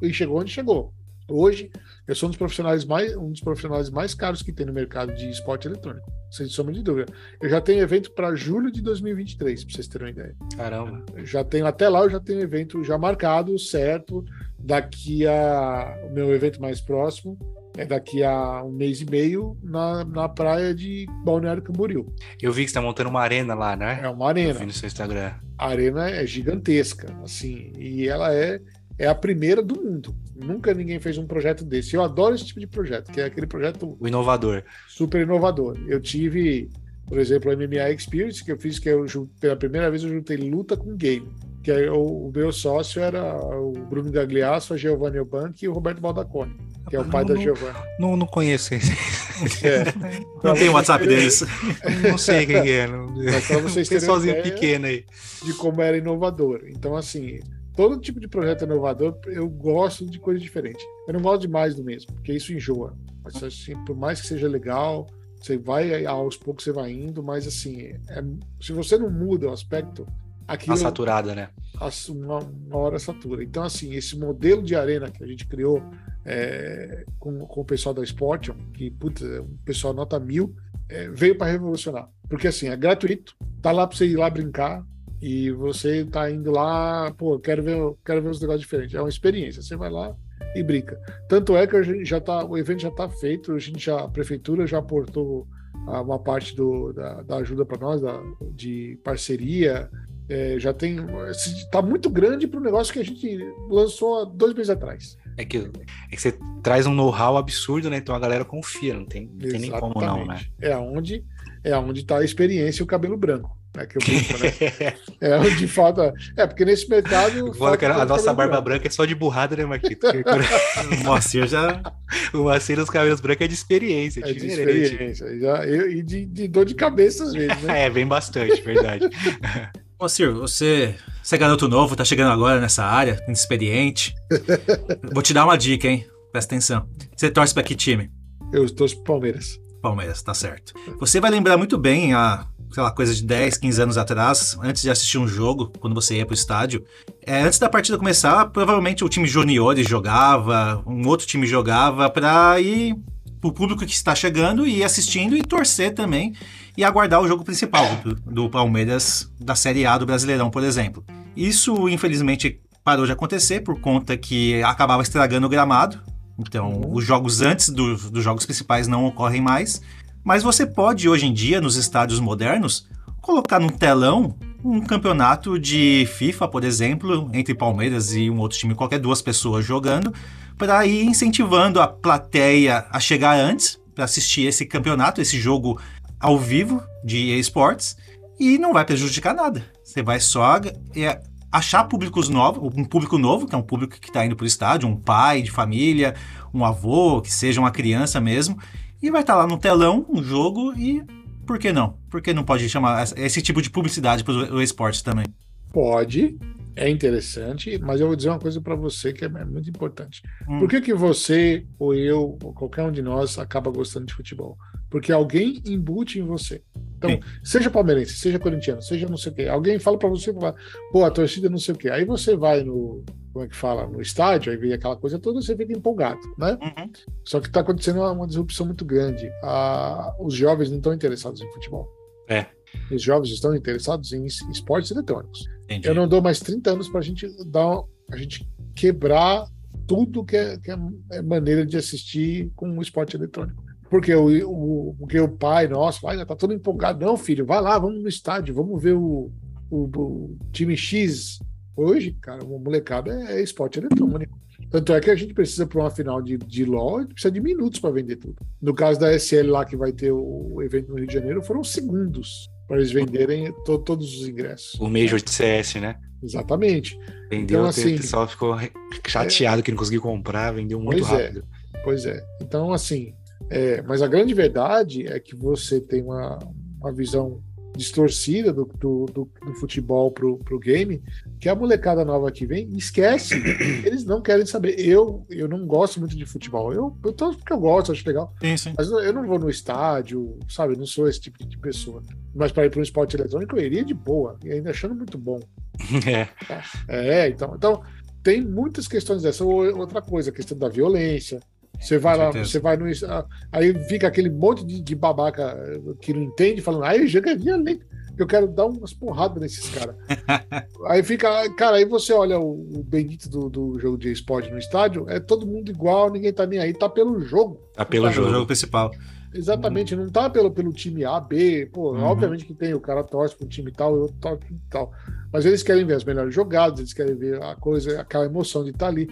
Speaker 3: e chegou onde chegou. Hoje, eu sou um dos profissionais mais, um dos profissionais mais caros que tem no mercado de esporte eletrônico, sem sombra de dúvida. Eu já tenho evento para julho de 2023, para vocês terem uma ideia.
Speaker 2: Caramba.
Speaker 3: Eu já tenho até lá, eu já tenho evento já marcado, certo. Daqui a o meu evento mais próximo é daqui a um mês e meio na, na praia de Balneário Camboriú.
Speaker 2: Eu vi que você está montando uma arena lá, né?
Speaker 3: É uma arena. Eu
Speaker 2: vi no seu Instagram.
Speaker 3: A arena é gigantesca, assim, e ela é é a primeira do mundo. Nunca ninguém fez um projeto desse. Eu adoro esse tipo de projeto, que é aquele projeto.
Speaker 2: O inovador.
Speaker 3: Super inovador. Eu tive, por exemplo, o MMA Experience, que eu fiz, que eu, pela primeira vez eu juntei luta com game. Que é, o, o, meu sócio era o Bruno Gagliasso, a Giovanni Eubank e o Roberto Baldacone, que é o pai
Speaker 2: não,
Speaker 3: da Giovanni.
Speaker 2: Não, não conheço esse.
Speaker 3: É. [LAUGHS]
Speaker 1: Não tem WhatsApp deles.
Speaker 2: Não sei quem é. Não...
Speaker 3: Mas pra vocês terem
Speaker 2: sozinho pequeno aí.
Speaker 3: De como era inovador. Então, assim, todo tipo de projeto inovador, eu gosto de coisa diferente. Eu não gosto demais do mesmo, porque isso enjoa. Mas, assim, por mais que seja legal, você vai aos poucos você vai indo, mas assim, é, se você não muda o aspecto, aquilo
Speaker 2: a saturada, né?
Speaker 3: Uma, uma hora satura. Então assim, esse modelo de arena que a gente criou é, com, com o pessoal da Sportion, que putz, o é pessoal nota mil, é, veio para revolucionar. Porque assim, é gratuito, tá lá para você ir lá brincar, e você tá indo lá, pô, quero ver, quero ver uns negócios diferentes. É uma experiência. Você vai lá e brinca. Tanto é que a gente já tá, o evento já está feito, a gente já, a prefeitura já aportou uma parte do, da, da ajuda para nós, da, de parceria. É, já tem. Está muito grande para o negócio que a gente lançou há dois meses atrás.
Speaker 2: É que, é que você traz um know-how absurdo, né? Então a galera confia, não tem, não tem nem como não, né?
Speaker 3: É onde é onde está a experiência e o cabelo branco né, que eu brinco, né? é onde falta. É, porque nesse mercado. [LAUGHS]
Speaker 2: a nossa barba branca é só de burrada, né, Marquito? [LAUGHS]
Speaker 1: o Moacir já.
Speaker 2: O Moacir dos cabelos brancos é de experiência, é
Speaker 3: de experiência. Já, eu, e de, de, dor de cabeça às vezes, né? [LAUGHS]
Speaker 2: é, bem bastante, verdade.
Speaker 1: Moacir, você, você é garoto novo, tá chegando agora nessa área, inexperiente. Vou te dar uma dica, hein? Presta atenção. Você torce pra que time?
Speaker 3: Eu torço pro Palmeiras.
Speaker 1: Palmeiras, tá certo. Você vai lembrar muito bem a lá, coisa de 10, 15 anos atrás, antes de assistir um jogo, quando você ia pro estádio, é, antes da partida começar, provavelmente o time juniores jogava, um outro time jogava para ir o público que está chegando e assistindo e torcer também e aguardar o jogo principal do, do Palmeiras da Série A do Brasileirão, por exemplo. Isso, infelizmente, parou de acontecer por conta que acabava estragando o gramado. Então, os jogos antes do, dos jogos principais não ocorrem mais. Mas você pode, hoje em dia, nos estádios modernos, colocar num telão um campeonato de FIFA, por exemplo, entre Palmeiras e um outro time, qualquer duas pessoas jogando, para ir incentivando a plateia a chegar antes para assistir esse campeonato, esse jogo ao vivo de esportes, e não vai prejudicar nada. Você vai só é, achar públicos novos, um público novo, que é um público que está indo para o estádio, um pai de família, um avô, que seja uma criança mesmo, e vai estar tá lá no telão um jogo e por que não? Por que não pode chamar esse tipo de publicidade para o esporte também?
Speaker 3: Pode, é interessante, mas eu vou dizer uma coisa para você que é muito importante. Hum. Por que, que você, ou eu, ou qualquer um de nós acaba gostando de futebol? Porque alguém embute em você. Então, Sim. seja palmeirense, seja corintiano, seja não sei o quê. Alguém fala para você, pô, a torcida não sei o quê. Aí você vai no, como é que fala, no estádio, aí vem aquela coisa toda, você fica empolgado, né? Uhum. Só que está acontecendo uma, uma, disrupção muito grande. Ah, os jovens não estão interessados em futebol.
Speaker 2: É.
Speaker 3: Os jovens estão interessados em esportes eletrônicos. Entendi. Eu não dou mais 30 anos para a gente dar, a gente quebrar tudo que é, que é maneira de assistir com o esporte eletrônico. Porque o, o, porque o pai nosso vai, tá todo empolgado. Não, filho, vai lá, vamos no estádio, vamos ver o, o, o time X Hoje, cara, uma molecada é, é esporte eletrônico. Tanto é que a gente precisa para uma final de, de LOL, precisa de minutos para vender tudo. No caso da SL lá, que vai ter o evento no Rio de Janeiro, foram segundos para eles venderem to, todos os ingressos.
Speaker 2: O Major de CS, né?
Speaker 3: Exatamente.
Speaker 2: Vendeu, então, assim, o pessoal ficou chateado é, que não conseguiu comprar, vendeu muito
Speaker 3: pois
Speaker 2: é, rápido.
Speaker 3: É, pois é. Então, assim, é, mas a grande verdade é que você tem uma, uma visão distorcida do, do, do, do futebol pro, pro game, que a molecada nova que vem esquece. [CLEARS THROAT] Eles não querem saber. Eu, eu não gosto muito de futebol. Eu, eu porque eu gosto, acho legal.
Speaker 1: Sim, sim.
Speaker 3: Mas eu não vou no estádio, sabe? Eu não sou esse tipo de pessoa. Mas para ir para um esporte eletrônico, eu iria de boa, e ainda achando muito bom. [LAUGHS]
Speaker 2: É.
Speaker 3: É, então, então tem muitas questões dessa. Outra coisa, a questão da violência. Você vai lá, você vai no. Aí fica aquele monte de, de babaca que não entende, falando, aí joga violento. Eu quero dar umas porradas nesses caras. [LAUGHS] aí fica, cara, aí você olha o, o bendito do, do jogo de esporte no estádio, é todo mundo igual, ninguém tá nem aí, tá pelo jogo.
Speaker 2: Tá pelo
Speaker 3: Tá,
Speaker 2: jogo.
Speaker 1: jogo principal.
Speaker 3: Exatamente, não tá pelo, pelo time A, B, pô,
Speaker 1: Uhum.
Speaker 3: obviamente que tem, o cara torce pro time tal, eu torço pro time tal. Mas eles querem ver as melhores jogadas, eles querem ver a coisa, aquela emoção de estar ali.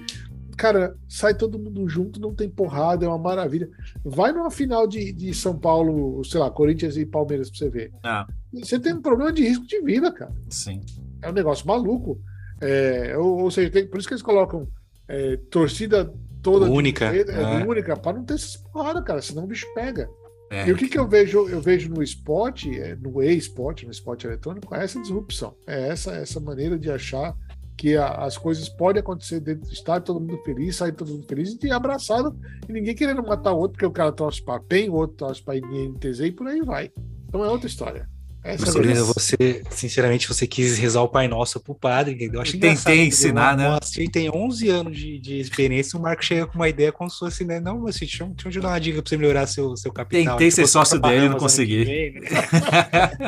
Speaker 3: Cara, sai todo mundo junto, não tem porrada, é uma maravilha. Vai numa final de, de São Paulo, sei lá, Corinthians e Palmeiras pra você ver.
Speaker 1: Ah,
Speaker 3: Você tem um problema de risco de vida, cara.
Speaker 1: sim.
Speaker 3: É um negócio maluco. É, ou, ou seja, tem- por isso que eles colocam é, torcida toda de-
Speaker 2: Única,
Speaker 3: é,
Speaker 2: é.
Speaker 3: única, para não ter essas porradas, cara, senão o bicho pega.
Speaker 1: É.
Speaker 3: E o que, que eu vejo? Eu vejo no esporte, é, no e-esporte, no esporte eletrônico, é essa disrupção. É essa, essa maneira de achar que a- as coisas podem acontecer dentro do estádio, todo mundo feliz, sair todo mundo feliz e abraçado, e ninguém querendo matar o outro, porque o cara torce para PEN, o outro torce para INTZ e por aí vai. Então é outra história. Essa é
Speaker 2: Sabrina,
Speaker 3: verdade.
Speaker 2: você, sinceramente, você quis rezar o Pai Nosso pro padre, entendeu? Acho
Speaker 1: Tentei ensinar, né?
Speaker 2: Nossa, ele tem 11 anos de, de experiência, o Marco chega com uma ideia como se fosse, né? Não, mas deixa, eu- deixa eu te dar uma dica pra você melhorar seu, seu capital.
Speaker 1: Tentei ser
Speaker 2: você
Speaker 1: sócio
Speaker 2: tá
Speaker 1: dele, não consegui.
Speaker 2: vem, né? [LAUGHS]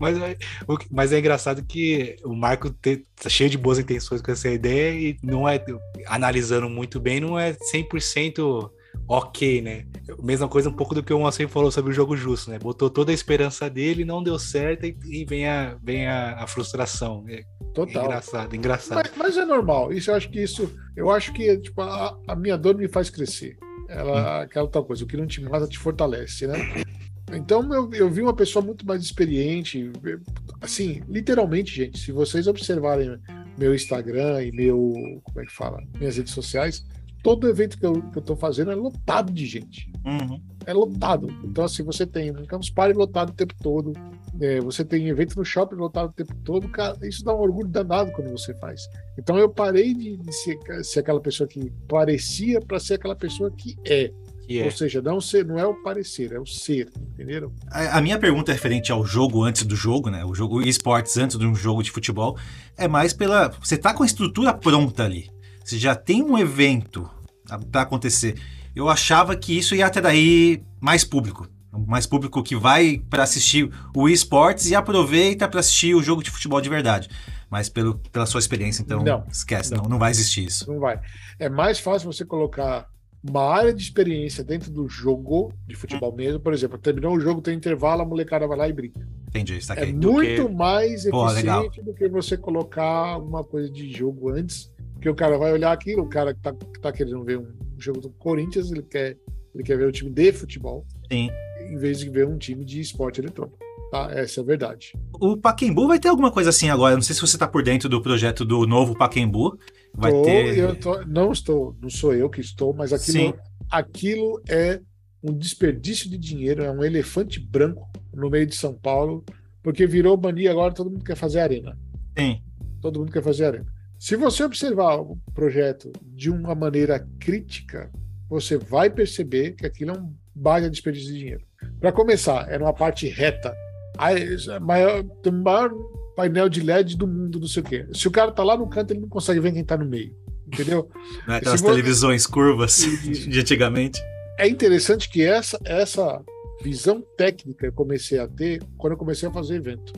Speaker 2: mas, é- mas é engraçado que o Marco te- tá cheio de boas intenções com essa ideia e não é, analisando muito bem, não é 100% ok, né? Mesma coisa um pouco do que o Moacir falou sobre o jogo justo, né? Botou toda a esperança dele, não deu certo e, e vem, a, vem a, a frustração. É,
Speaker 3: Total.
Speaker 2: engraçado, engraçado.
Speaker 3: Mas, mas é normal. Isso eu acho que isso. Eu acho que tipo, a, a minha dor me faz crescer. Ela, aquela tal coisa, o que não te mata te fortalece, né? Então eu, eu vi uma pessoa muito mais experiente. Assim, literalmente, gente, se vocês observarem meu Instagram e meu. Como é que fala? Minhas redes sociais, todo evento que eu, que eu tô fazendo é lotado de gente.
Speaker 1: Uhum.
Speaker 3: É lotado. Então, assim, você tem um Campus Party lotado o tempo todo. é, você tem evento no shopping lotado o tempo todo. Cara, isso dá um orgulho danado quando você faz. Então, eu parei de, de ser, ser aquela pessoa que parecia para ser aquela pessoa que é.
Speaker 2: Que é.
Speaker 3: Ou seja, não, ser, não é o parecer, é o ser. Entenderam?
Speaker 1: A, a minha pergunta referente ao jogo antes do jogo, né? O jogo esportes antes de um jogo de futebol, é mais pela. Você tá com a estrutura pronta ali. Você já tem um evento para acontecer. Eu achava que isso ia até daí mais público. Mais público que vai para assistir o esportes e aproveita para assistir o jogo de futebol de verdade. Mas pelo, pela sua experiência, então,
Speaker 3: Não.
Speaker 1: esquece,
Speaker 3: Não.
Speaker 1: não. não vai existir isso.
Speaker 3: Não vai. É mais fácil você colocar uma área de experiência dentro do jogo de futebol mesmo. Por exemplo, terminou o jogo, tem intervalo, a molecada vai lá e brinca.
Speaker 1: Entendi,
Speaker 3: É
Speaker 1: saquei.
Speaker 2: do
Speaker 3: muito
Speaker 2: que-
Speaker 3: mais
Speaker 1: Pô,
Speaker 3: eficiente do que você colocar alguma coisa de jogo antes, porque o cara vai olhar aquilo, o cara que tá, que tá querendo ver um jogo do Corinthians, ele quer, ele quer ver o time de futebol,
Speaker 1: Sim.
Speaker 3: em vez de ver um time de esporte eletrônico. Tá? Essa é a verdade.
Speaker 1: O Paquembu vai ter alguma coisa assim agora. Não sei se você tá por dentro do projeto do novo Paquembu. Vai
Speaker 3: Tô,
Speaker 1: ter.
Speaker 3: tô- não estou, não sou eu que estou, mas aquilo,
Speaker 1: Sim.
Speaker 3: aquilo é um desperdício de dinheiro, é um elefante branco no meio de São Paulo, porque virou mania agora, todo mundo quer fazer arena.
Speaker 1: Sim.
Speaker 3: todo mundo quer fazer arena. Se você observar o projeto de uma maneira crítica, você vai perceber que aquilo é um baita desperdício de dinheiro. Para começar, é numa parte reta. Aí, é maior, o maior painel de LED do mundo, não sei o quê. Se o cara tá lá no canto, ele não consegue ver quem tá no meio. Entendeu? [LAUGHS]
Speaker 1: Né, Aquelas
Speaker 3: você-
Speaker 1: televisões curvas [LAUGHS] de antigamente.
Speaker 3: É interessante que essa, essa visão técnica eu comecei a ter quando eu comecei a fazer evento.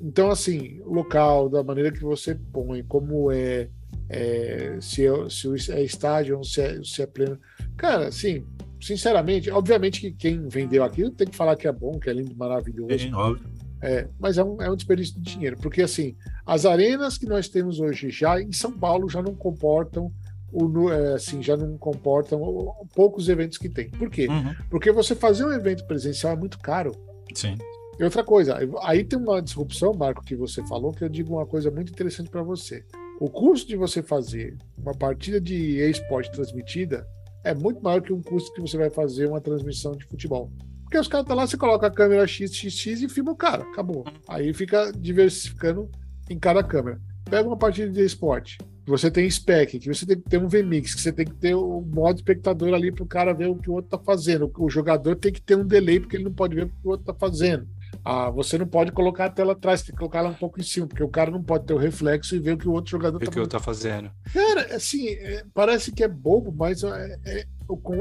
Speaker 3: Então, assim, local, da maneira que você põe, como é, é, se, é se é estádio ou se é, se é pleno. Cara, assim, sinceramente, obviamente que quem vendeu aquilo tem que falar que é bom, que é lindo, maravilhoso.
Speaker 1: Sim, óbvio.
Speaker 3: É, mas é um, é um desperdício de dinheiro, porque assim, as arenas que nós temos hoje já em São Paulo já não comportam o, é, assim, já não comportam poucos eventos que tem. Por quê?
Speaker 1: Uhum.
Speaker 3: Porque você fazer um evento presencial é muito caro.
Speaker 1: Sim.
Speaker 3: E outra coisa, aí tem uma disrupção, Marco, que você falou, que eu digo uma coisa muito interessante para você. O custo de você fazer uma partida de esporte transmitida é muito maior que um custo que você vai fazer uma transmissão de futebol. Porque os caras estão lá, você coloca a câmera XXX e filma o cara, acabou. Aí fica diversificando em cada câmera. Pega uma partida de esporte, que você tem spec, que você tem que ter um VMix, que você tem que ter o modo espectador ali para o cara ver o que o outro está fazendo. O jogador tem que ter um delay, porque ele não pode ver o que o outro está fazendo. Ah, você não pode colocar a tela atrás, tem que colocar ela um pouco em cima, porque o cara não pode ter o reflexo e ver o que o outro jogador
Speaker 2: está
Speaker 3: fazendo.
Speaker 2: tá fazendo.
Speaker 3: Cara, assim, é, parece que é bobo, mas é, é,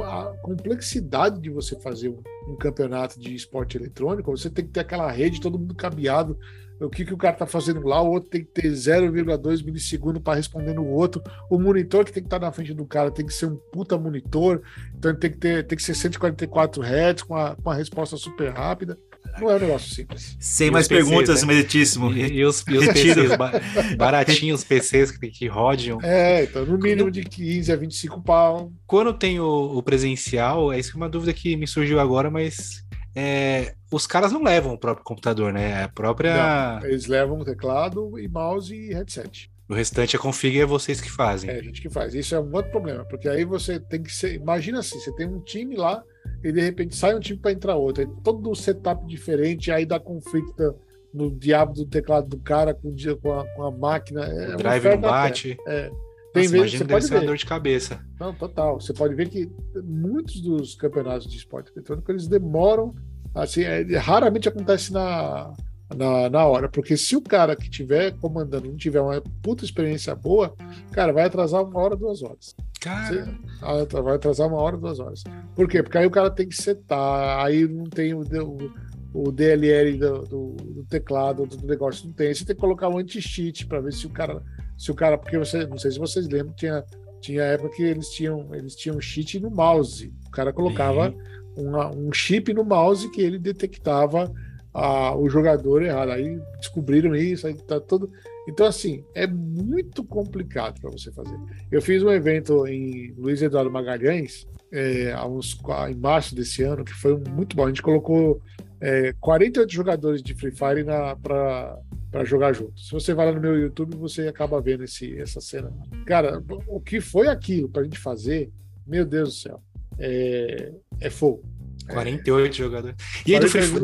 Speaker 3: a complexidade de você fazer um, um, campeonato de esporte eletrônico, você tem que ter aquela rede, todo mundo cabeado, o que, que o cara tá fazendo lá, o outro tem que ter 0,2 milissegundo para responder no outro, o monitor que tem que estar tá na frente do cara tem que ser um puta monitor, então tem que ter tem que ser 144 Hz com a, com a resposta super rápida. Não é um negócio simples.
Speaker 1: Sem e mais PCs, perguntas, né? meritíssimo.
Speaker 2: E, e, os, e os [LAUGHS] PCs, baratinhos PCs que, que rodam.
Speaker 3: É, então no mínimo de 15 a 25 pau.
Speaker 2: Quando tem o, o presencial, é isso que é uma dúvida que me surgiu agora, mas é, os caras não levam o próprio computador, né? A própria.
Speaker 3: Não, eles levam teclado e mouse e headset.
Speaker 2: O restante a config é vocês que fazem.
Speaker 3: É, a gente que faz. Isso é um outro problema, porque aí você tem que ser. Imagina assim, você tem um time lá e de repente sai um time para entrar outro. Aí todo um setup diferente, aí dá conflito no diabo do teclado do cara com, com, a, com a máquina.
Speaker 2: É o drive não bate.
Speaker 3: É. Tem Nossa, vezes você pode ver.
Speaker 2: dor de cabeça.
Speaker 3: Não, total. Você pode ver que muitos dos campeonatos de esporte eletrônico eles demoram. Assim, é, raramente acontece na, na, na hora. Porque se o cara que estiver comandando não tiver uma puta experiência boa, cara, vai atrasar uma hora, duas horas.
Speaker 2: Cara.
Speaker 3: Você, vai atrasar uma hora, duas horas. Por quê? Porque aí o cara tem que setar, aí não tem o, o, o DLL do, do, do, teclado, do negócio, não tem. Aí você tem que colocar um anti-cheat para ver se o cara. Se o cara. Porque você, não sei se vocês lembram, tinha, tinha época que eles tinham, eles tinham cheat no mouse. O cara colocava uma, um chip no mouse que ele detectava a, o jogador errado. Aí descobriram isso, aí tá todo. Então, assim, é muito complicado para você fazer. Eu fiz um evento em Luiz Eduardo Magalhães, é, uns, em março desse ano, que foi muito bom. A gente colocou é, 48 jogadores de Free Fire para jogar junto. Se você vai lá no meu YouTube, você acaba vendo esse, essa cena. Cara, o que foi aquilo para a gente fazer, meu Deus do céu, é, é fogo.
Speaker 2: 48 é, jogadores. E aí do Free Fire.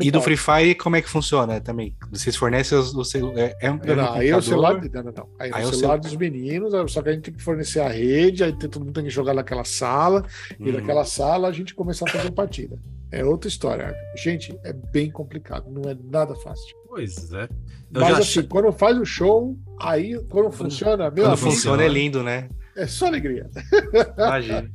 Speaker 2: E do Free Fire, como é que funciona também? Vocês fornecem o celular? É, é,
Speaker 3: não, não, aí é o celular. Não, não, não. Aí, é aí é o celular dos meninos, só que a gente tem que fornecer a rede, aí todo mundo tem que jogar naquela sala, hum. e naquela sala a gente começar a fazer partida. É outra história. Gente, é bem complicado, não é nada fácil.
Speaker 1: Pois é.
Speaker 3: Eu Mas assim, ach... quando faz o show, aí quando, quando funciona, meu
Speaker 2: Quando amigo, funciona é lindo, né?
Speaker 3: É só alegria.
Speaker 2: Imagina.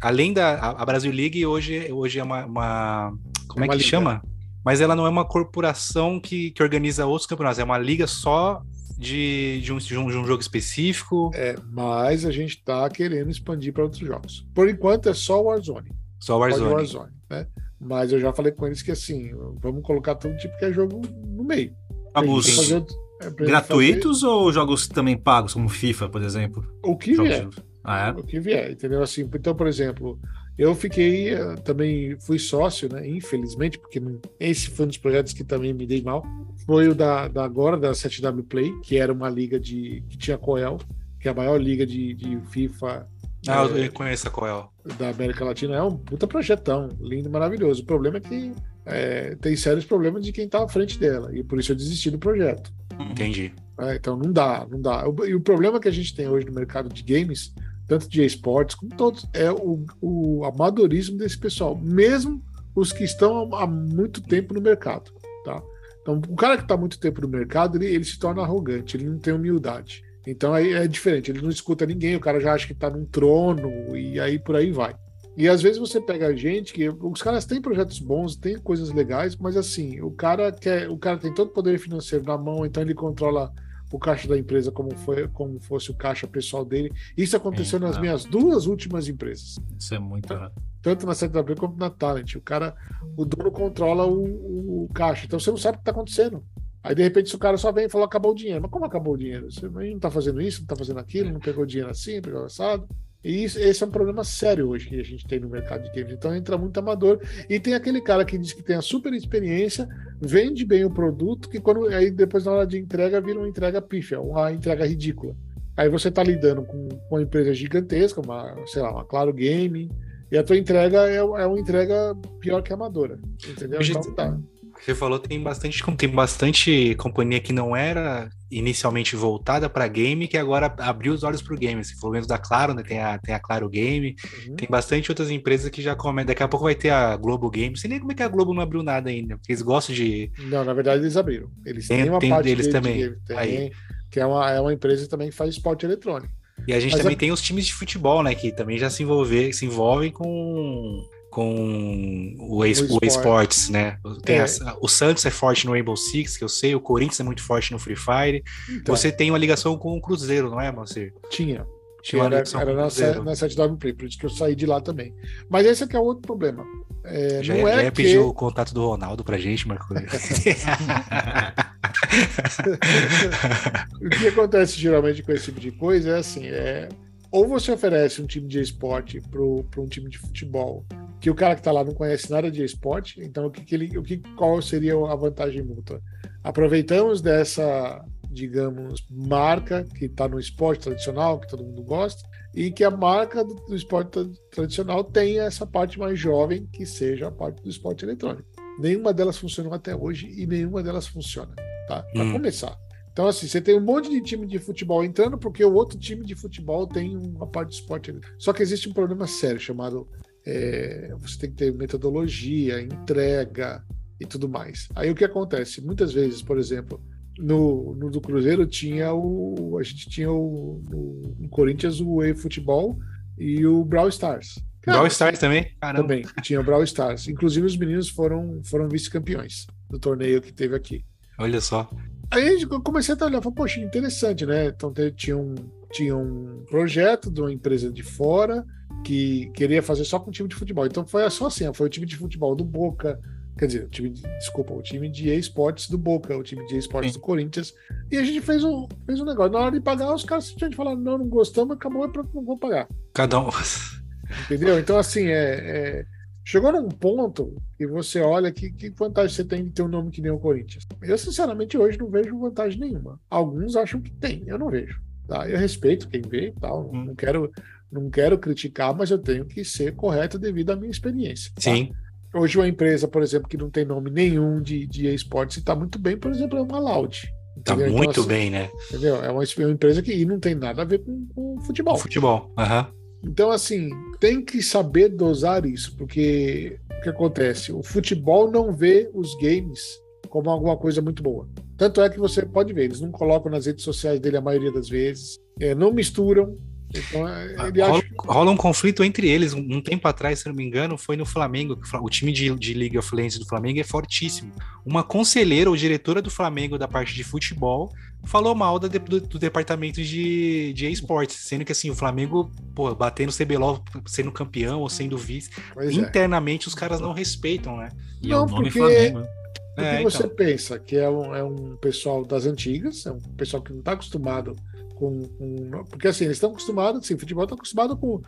Speaker 2: Além da a Brasil League, hoje, hoje é uma, uma como é, é que liga. chama? Mas ela não é uma corporação que, que organiza outros campeonatos, é uma liga só de, de, um, de, um, de um jogo específico.
Speaker 3: É, mas a gente está querendo expandir para outros jogos. Por enquanto é só o Warzone.
Speaker 2: Só o Warzone.
Speaker 3: Warzone né? Mas eu já falei com eles que assim, vamos colocar todo tipo que é jogo no meio.
Speaker 1: Jogos é, gratuitos fazer... ou jogos também pagos, como FIFA, por exemplo?
Speaker 3: O que
Speaker 1: jogos
Speaker 3: vier. Ah, é? O que vier, entendeu? Assim, então, por exemplo, eu fiquei, eh, também fui sócio, né? Infelizmente, porque esse foi um dos projetos que também me dei mal. Foi o da, da agora, da 7W Play, que era uma liga de. que tinha Coel, que é a maior liga de, de FIFA.
Speaker 2: Ah, é, eu conheço a Coel.
Speaker 3: Da América Latina. É um puta projetão, lindo, maravilhoso. O problema é que é, tem sérios problemas de quem tá à frente dela. E por isso eu desisti do projeto.
Speaker 2: Entendi.
Speaker 3: É, então não dá, não dá. E o problema que a gente tem hoje no mercado de games tanto de esportes como todos, é o, o amadorismo desse pessoal, mesmo os que estão há muito tempo no mercado, tá? Então, o cara que está muito tempo no mercado, ele, ele se torna arrogante, ele não tem humildade. Então aí é diferente, ele não escuta ninguém, o cara já acha que está num trono e aí por aí vai. E às vezes você pega gente que os caras têm projetos bons, têm coisas legais, mas assim, o cara quer, o cara tem todo o poder financeiro na mão, então ele controla o caixa da empresa como, foi, como fosse o caixa pessoal dele. Isso aconteceu é, nas minhas duas últimas empresas.
Speaker 1: Isso é muito
Speaker 3: errado. Tanto na CW quanto na Talent. O cara, o dono controla o, o caixa. Então você não sabe o que está acontecendo. Aí, de repente, se o cara só vem e falou acabou o dinheiro. Mas como acabou o dinheiro? Você não está fazendo isso, não está fazendo aquilo, não pegou dinheiro assim, pegou assado. E isso, esse é um problema sério hoje que a gente tem no mercado de games. Então entra muito amador. E tem aquele cara que diz que tem a super experiência, vende bem o produto, que quando aí depois na hora de entrega vira uma entrega pífia, uma entrega ridícula. Aí você está lidando com, com uma empresa gigantesca, uma, sei lá, uma Claro Game, E a tua entrega é, é uma entrega pior que a amadora. Entendeu? Então tá.
Speaker 2: Você falou tem bastante, tem bastante companhia que não era inicialmente voltada para game, que agora abriu os olhos para o game. Você falou mesmo da Claro, né? Tem a, tem a Claro Game,
Speaker 3: Uhum.
Speaker 2: tem bastante outras empresas que já começam. Daqui a pouco vai ter a Globo Game. Não sei nem como é que a Globo não abriu nada ainda, porque eles gostam de.
Speaker 3: Não, na verdade eles abriram. Eles
Speaker 2: Tem-
Speaker 3: têm uma
Speaker 2: tem
Speaker 3: parte
Speaker 2: deles
Speaker 3: de-
Speaker 2: também.
Speaker 3: de- tem,
Speaker 2: Aí.
Speaker 3: que é uma, é uma empresa também que faz esporte eletrônico.
Speaker 2: E a gente
Speaker 3: Mas
Speaker 2: também
Speaker 3: a-
Speaker 2: tem os times de futebol, né? Que também já se, envolver, se envolvem com, com o, es-
Speaker 3: O
Speaker 2: o
Speaker 3: esporte.
Speaker 2: esportes, né? Tem
Speaker 3: É.
Speaker 2: as- o Santos é forte no Rainbow Six, que eu sei, o Corinthians é muito forte no Free Fire.
Speaker 3: Então,
Speaker 2: Você tem uma ligação com o Cruzeiro, não é, Moacir?
Speaker 3: tinha.
Speaker 2: Tinha
Speaker 3: era era na, na 79 Play, por isso que eu saí de lá também. Mas esse aqui é outro problema. É,
Speaker 2: Já,
Speaker 3: não
Speaker 2: já
Speaker 3: é
Speaker 2: ia
Speaker 3: que...
Speaker 2: pedir o contato do Ronaldo pra gente, Marco. [LAUGHS]
Speaker 3: o que acontece geralmente com esse tipo de coisa é assim, é ou você oferece um time de esporte para um time de futebol que o cara que está lá não conhece nada de esporte, então o que, que ele, o que, qual seria a vantagem mútua? Aproveitamos dessa, digamos, marca que está no esporte tradicional, que todo mundo gosta, e que a marca do, esporte tra- tradicional tenha essa parte mais jovem, que seja a parte do esporte eletrônico. Nenhuma delas funcionou até hoje e nenhuma delas funciona, tá? Para
Speaker 2: Hum.
Speaker 3: começar. Então, assim, você tem um monte de time de futebol entrando porque o outro time de futebol tem uma parte de esporte. Só que existe um problema sério chamado é, você tem que ter metodologia, entrega e tudo mais. Aí o que acontece? Muitas vezes, por exemplo, no, no do Cruzeiro tinha o. A gente tinha o. No, no Corinthians o eFootball e o Brawl Stars. Cara,
Speaker 2: Brawl Stars também? Caramba.
Speaker 3: também, tinha o Brawl Stars. Inclusive, os meninos foram, foram vice-campeões do torneio que teve aqui.
Speaker 2: Olha só.
Speaker 3: Aí eu comecei a olhar e falei, poxa, interessante, né? Então tinha um, tinha um projeto de uma empresa de fora que queria fazer só com time de futebol. Então foi só assim, foi o time de futebol do Boca, quer dizer, o time de, desculpa, o time de esportes do Boca, o time de esportes do Corinthians. E a gente fez um, fez um negócio. Na hora de pagar, os caras simplesmente falaram, não, não gostamos, acabou, é pronto, não vou pagar.
Speaker 2: Cada um.
Speaker 3: Entendeu? Então, assim, é, é- chegou num ponto que você olha que, que vantagem você tem de ter um nome que nem o Corinthians. Eu, sinceramente, hoje não vejo vantagem nenhuma. Alguns acham que tem, eu não vejo. Tá? Eu respeito quem vê e tal,
Speaker 1: Hum.
Speaker 3: não quero, não quero criticar, mas eu tenho que ser correto devido à minha experiência. tá?
Speaker 2: Sim.
Speaker 3: Hoje, uma empresa, por exemplo, que não tem nome nenhum de, de esportes e está muito bem, por exemplo, é uma Loud.
Speaker 2: Tá
Speaker 3: Entendeu? Então,
Speaker 2: muito
Speaker 3: assim,
Speaker 2: bem, né?
Speaker 3: Entendeu? É uma, é uma empresa que não tem nada a ver com, com futebol.
Speaker 2: Futebol. Aham.
Speaker 3: Então, assim, tem que saber dosar isso, porque o que acontece? O futebol não vê os games como alguma coisa muito boa. Tanto é que você pode ver, eles não colocam nas redes sociais dele a maioria das vezes, é, não misturam. Então, é, ele
Speaker 2: Rola,
Speaker 3: acha.
Speaker 2: rola um conflito entre eles. Um, tempo atrás, se não me engano, foi no Flamengo. o time de, de League of Legends do Flamengo é fortíssimo. Uma conselheira ou diretora do Flamengo da parte de futebol falou mal da de- do, do departamento de, de esportes, sendo que assim, o Flamengo, pô, batendo o CBLOL sendo campeão ou sendo vice,
Speaker 3: Pois é.
Speaker 2: internamente os caras não respeitam, né?
Speaker 1: E
Speaker 3: Não,
Speaker 1: o nome
Speaker 3: porque-
Speaker 1: Flamengo. né?
Speaker 3: Porque
Speaker 2: É,
Speaker 3: você
Speaker 2: então.
Speaker 3: pensa que é um, é um pessoal das antigas, é um pessoal que não está acostumado com, com- Porque assim, eles estão acostumados, assim, o futebol está acostumado com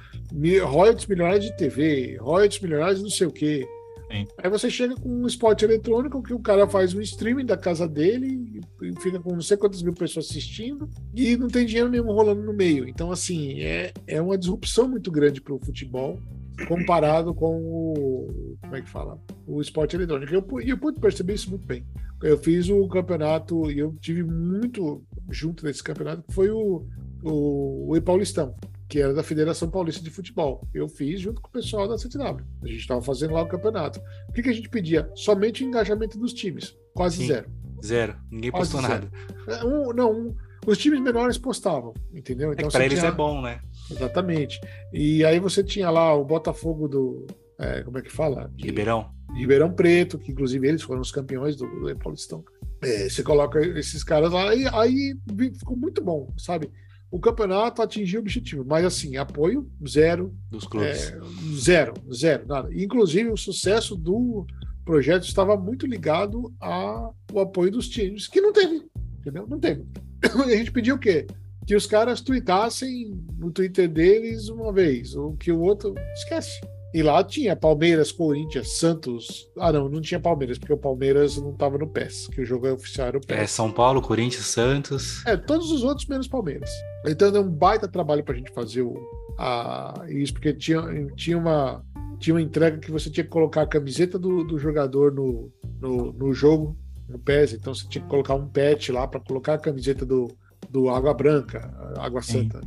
Speaker 3: royalties milionários de TV, royalties milionários de não sei o quê.
Speaker 1: Sim.
Speaker 3: Aí você chega com um esporte eletrônico que o cara faz um streaming da casa dele e fica com não sei quantas mil pessoas assistindo e não tem dinheiro nenhum rolando no meio. Então, assim, é, é uma disrupção muito grande para o futebol comparado com o. Como é que fala? O esporte eletrônico. E eu, eu pude perceber isso muito bem. Eu fiz o campeonato e eu tive muito junto desse campeonato, que foi o, o, o E-Paulistão, que era da Federação Paulista de Futebol. Eu fiz junto com o pessoal da CTW. A gente estava fazendo lá o campeonato. O que, que a gente pedia? Somente o engajamento dos times. Quase
Speaker 2: Sim.
Speaker 3: zero.
Speaker 2: Zero. Ninguém
Speaker 3: Quase
Speaker 2: postou
Speaker 3: zero.
Speaker 2: nada.
Speaker 3: É, Um, não, um- os times menores postavam, entendeu?
Speaker 2: É que
Speaker 3: você
Speaker 2: pra eles
Speaker 3: tinha-
Speaker 2: é bom, né?
Speaker 3: Exatamente. E aí você tinha lá o Botafogo do. é, como é que fala? De-
Speaker 2: Ribeirão.
Speaker 3: Ribeirão Preto, que inclusive eles foram os campeões do, do Paulistão. É, você coloca esses caras lá e aí ficou muito bom, sabe? O campeonato atingiu o objetivo, mas assim, apoio zero,
Speaker 2: Dos clubes.
Speaker 3: é, zero, zero, nada. Inclusive, o sucesso do projeto estava muito ligado ao apoio dos times, que não teve, entendeu? Não teve. E [COUGHS] a gente pediu o quê? Que os caras tweetassem no Twitter deles uma vez, ou que o outro esquece. E lá tinha Palmeiras, Corinthians, Santos. Ah, não, não tinha Palmeiras, porque o Palmeiras não estava no PES, que o jogo oficial era o PES.
Speaker 2: É São Paulo, Corinthians, Santos.
Speaker 3: É, todos os outros menos Palmeiras. Então deu um baita trabalho pra gente fazer o, a, isso, porque tinha, tinha uma, tinha uma entrega que você tinha que colocar a camiseta do, do jogador no, no, no jogo, no PES. Então você tinha que colocar um patch lá para colocar a camiseta do, do Água Branca, Água Santa,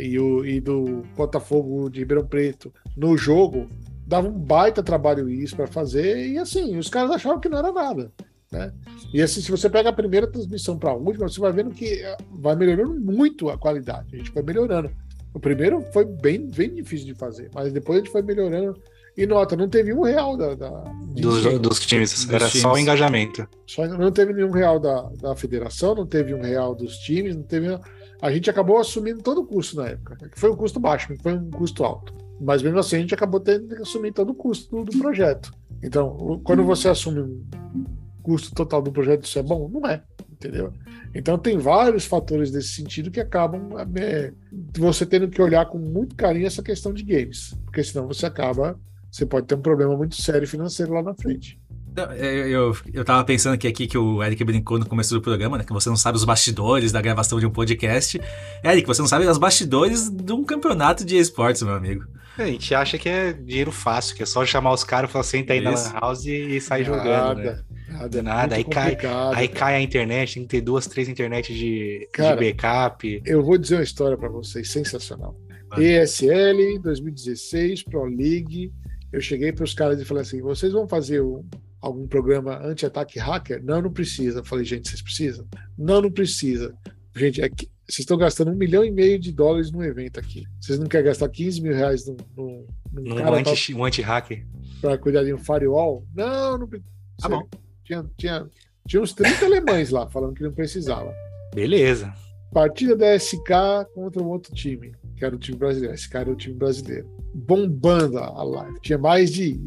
Speaker 3: e, o, e do Botafogo de Ribeirão Preto no jogo. Dava um baita trabalho isso para fazer, e assim, os caras achavam que não era nada. Né? E assim, se você pega a primeira transmissão para a última, você vai vendo que eh, vai melhorando muito a qualidade. A gente foi melhorando. O primeiro foi bem, bem difícil de fazer, mas depois a gente foi melhorando. E nota, não teve um real da. da
Speaker 2: dos, dos, times, era times. só o engajamento.
Speaker 3: Só, não teve nenhum real da, da federação, não teve um real dos times, não teve. A gente acabou assumindo todo o custo na época. Foi um custo baixo, foi um custo alto. Mas mesmo assim a gente acabou tendo que assumir todo o custo do, do projeto. Então, quando você assume um custo total do projeto, isso é bom? Não é, entendeu? Então tem vários fatores desse sentido que acabam é, você tendo que olhar com muito carinho essa questão de games, porque senão você acaba, você pode ter um problema muito sério financeiro lá na frente.
Speaker 1: Eu, eu, eu tava pensando que aqui que o Eric brincou no começo do programa, né? Que você não sabe os bastidores da gravação de um podcast. Eric, você não sabe os bastidores de um campeonato de esportes, meu amigo.
Speaker 2: A gente acha que é dinheiro fácil, que é só chamar os caras e falar, senta aí Isso. na house e, e sair jogando, né? Nada, nada. Aí cai, aí cai a internet, tem que ter duas, três internet de, cara, de backup.
Speaker 3: Eu vou dizer uma história para vocês, sensacional. ESL 2016, Pro League. Eu cheguei para os caras e falei assim: vocês vão fazer um, algum programa anti-ataque hacker? Não, não precisa. Eu falei, gente, vocês precisam? Não, não precisa. Gente, é que vocês estão gastando um milhão e meio de dólares num evento aqui. Vocês não querem gastar 15 mil reais num, num,
Speaker 2: num um anti-hacker? Um anti
Speaker 3: para cuidar de um firewall? Não, não precisa. Tá bom. Tinha, tinha, tinha uns 30 alemães lá falando que não precisava.
Speaker 2: Beleza.
Speaker 3: Partida da SK contra um outro time, que era o time brasileiro. SK era o time brasileiro. Bombando a live. Tinha mais de.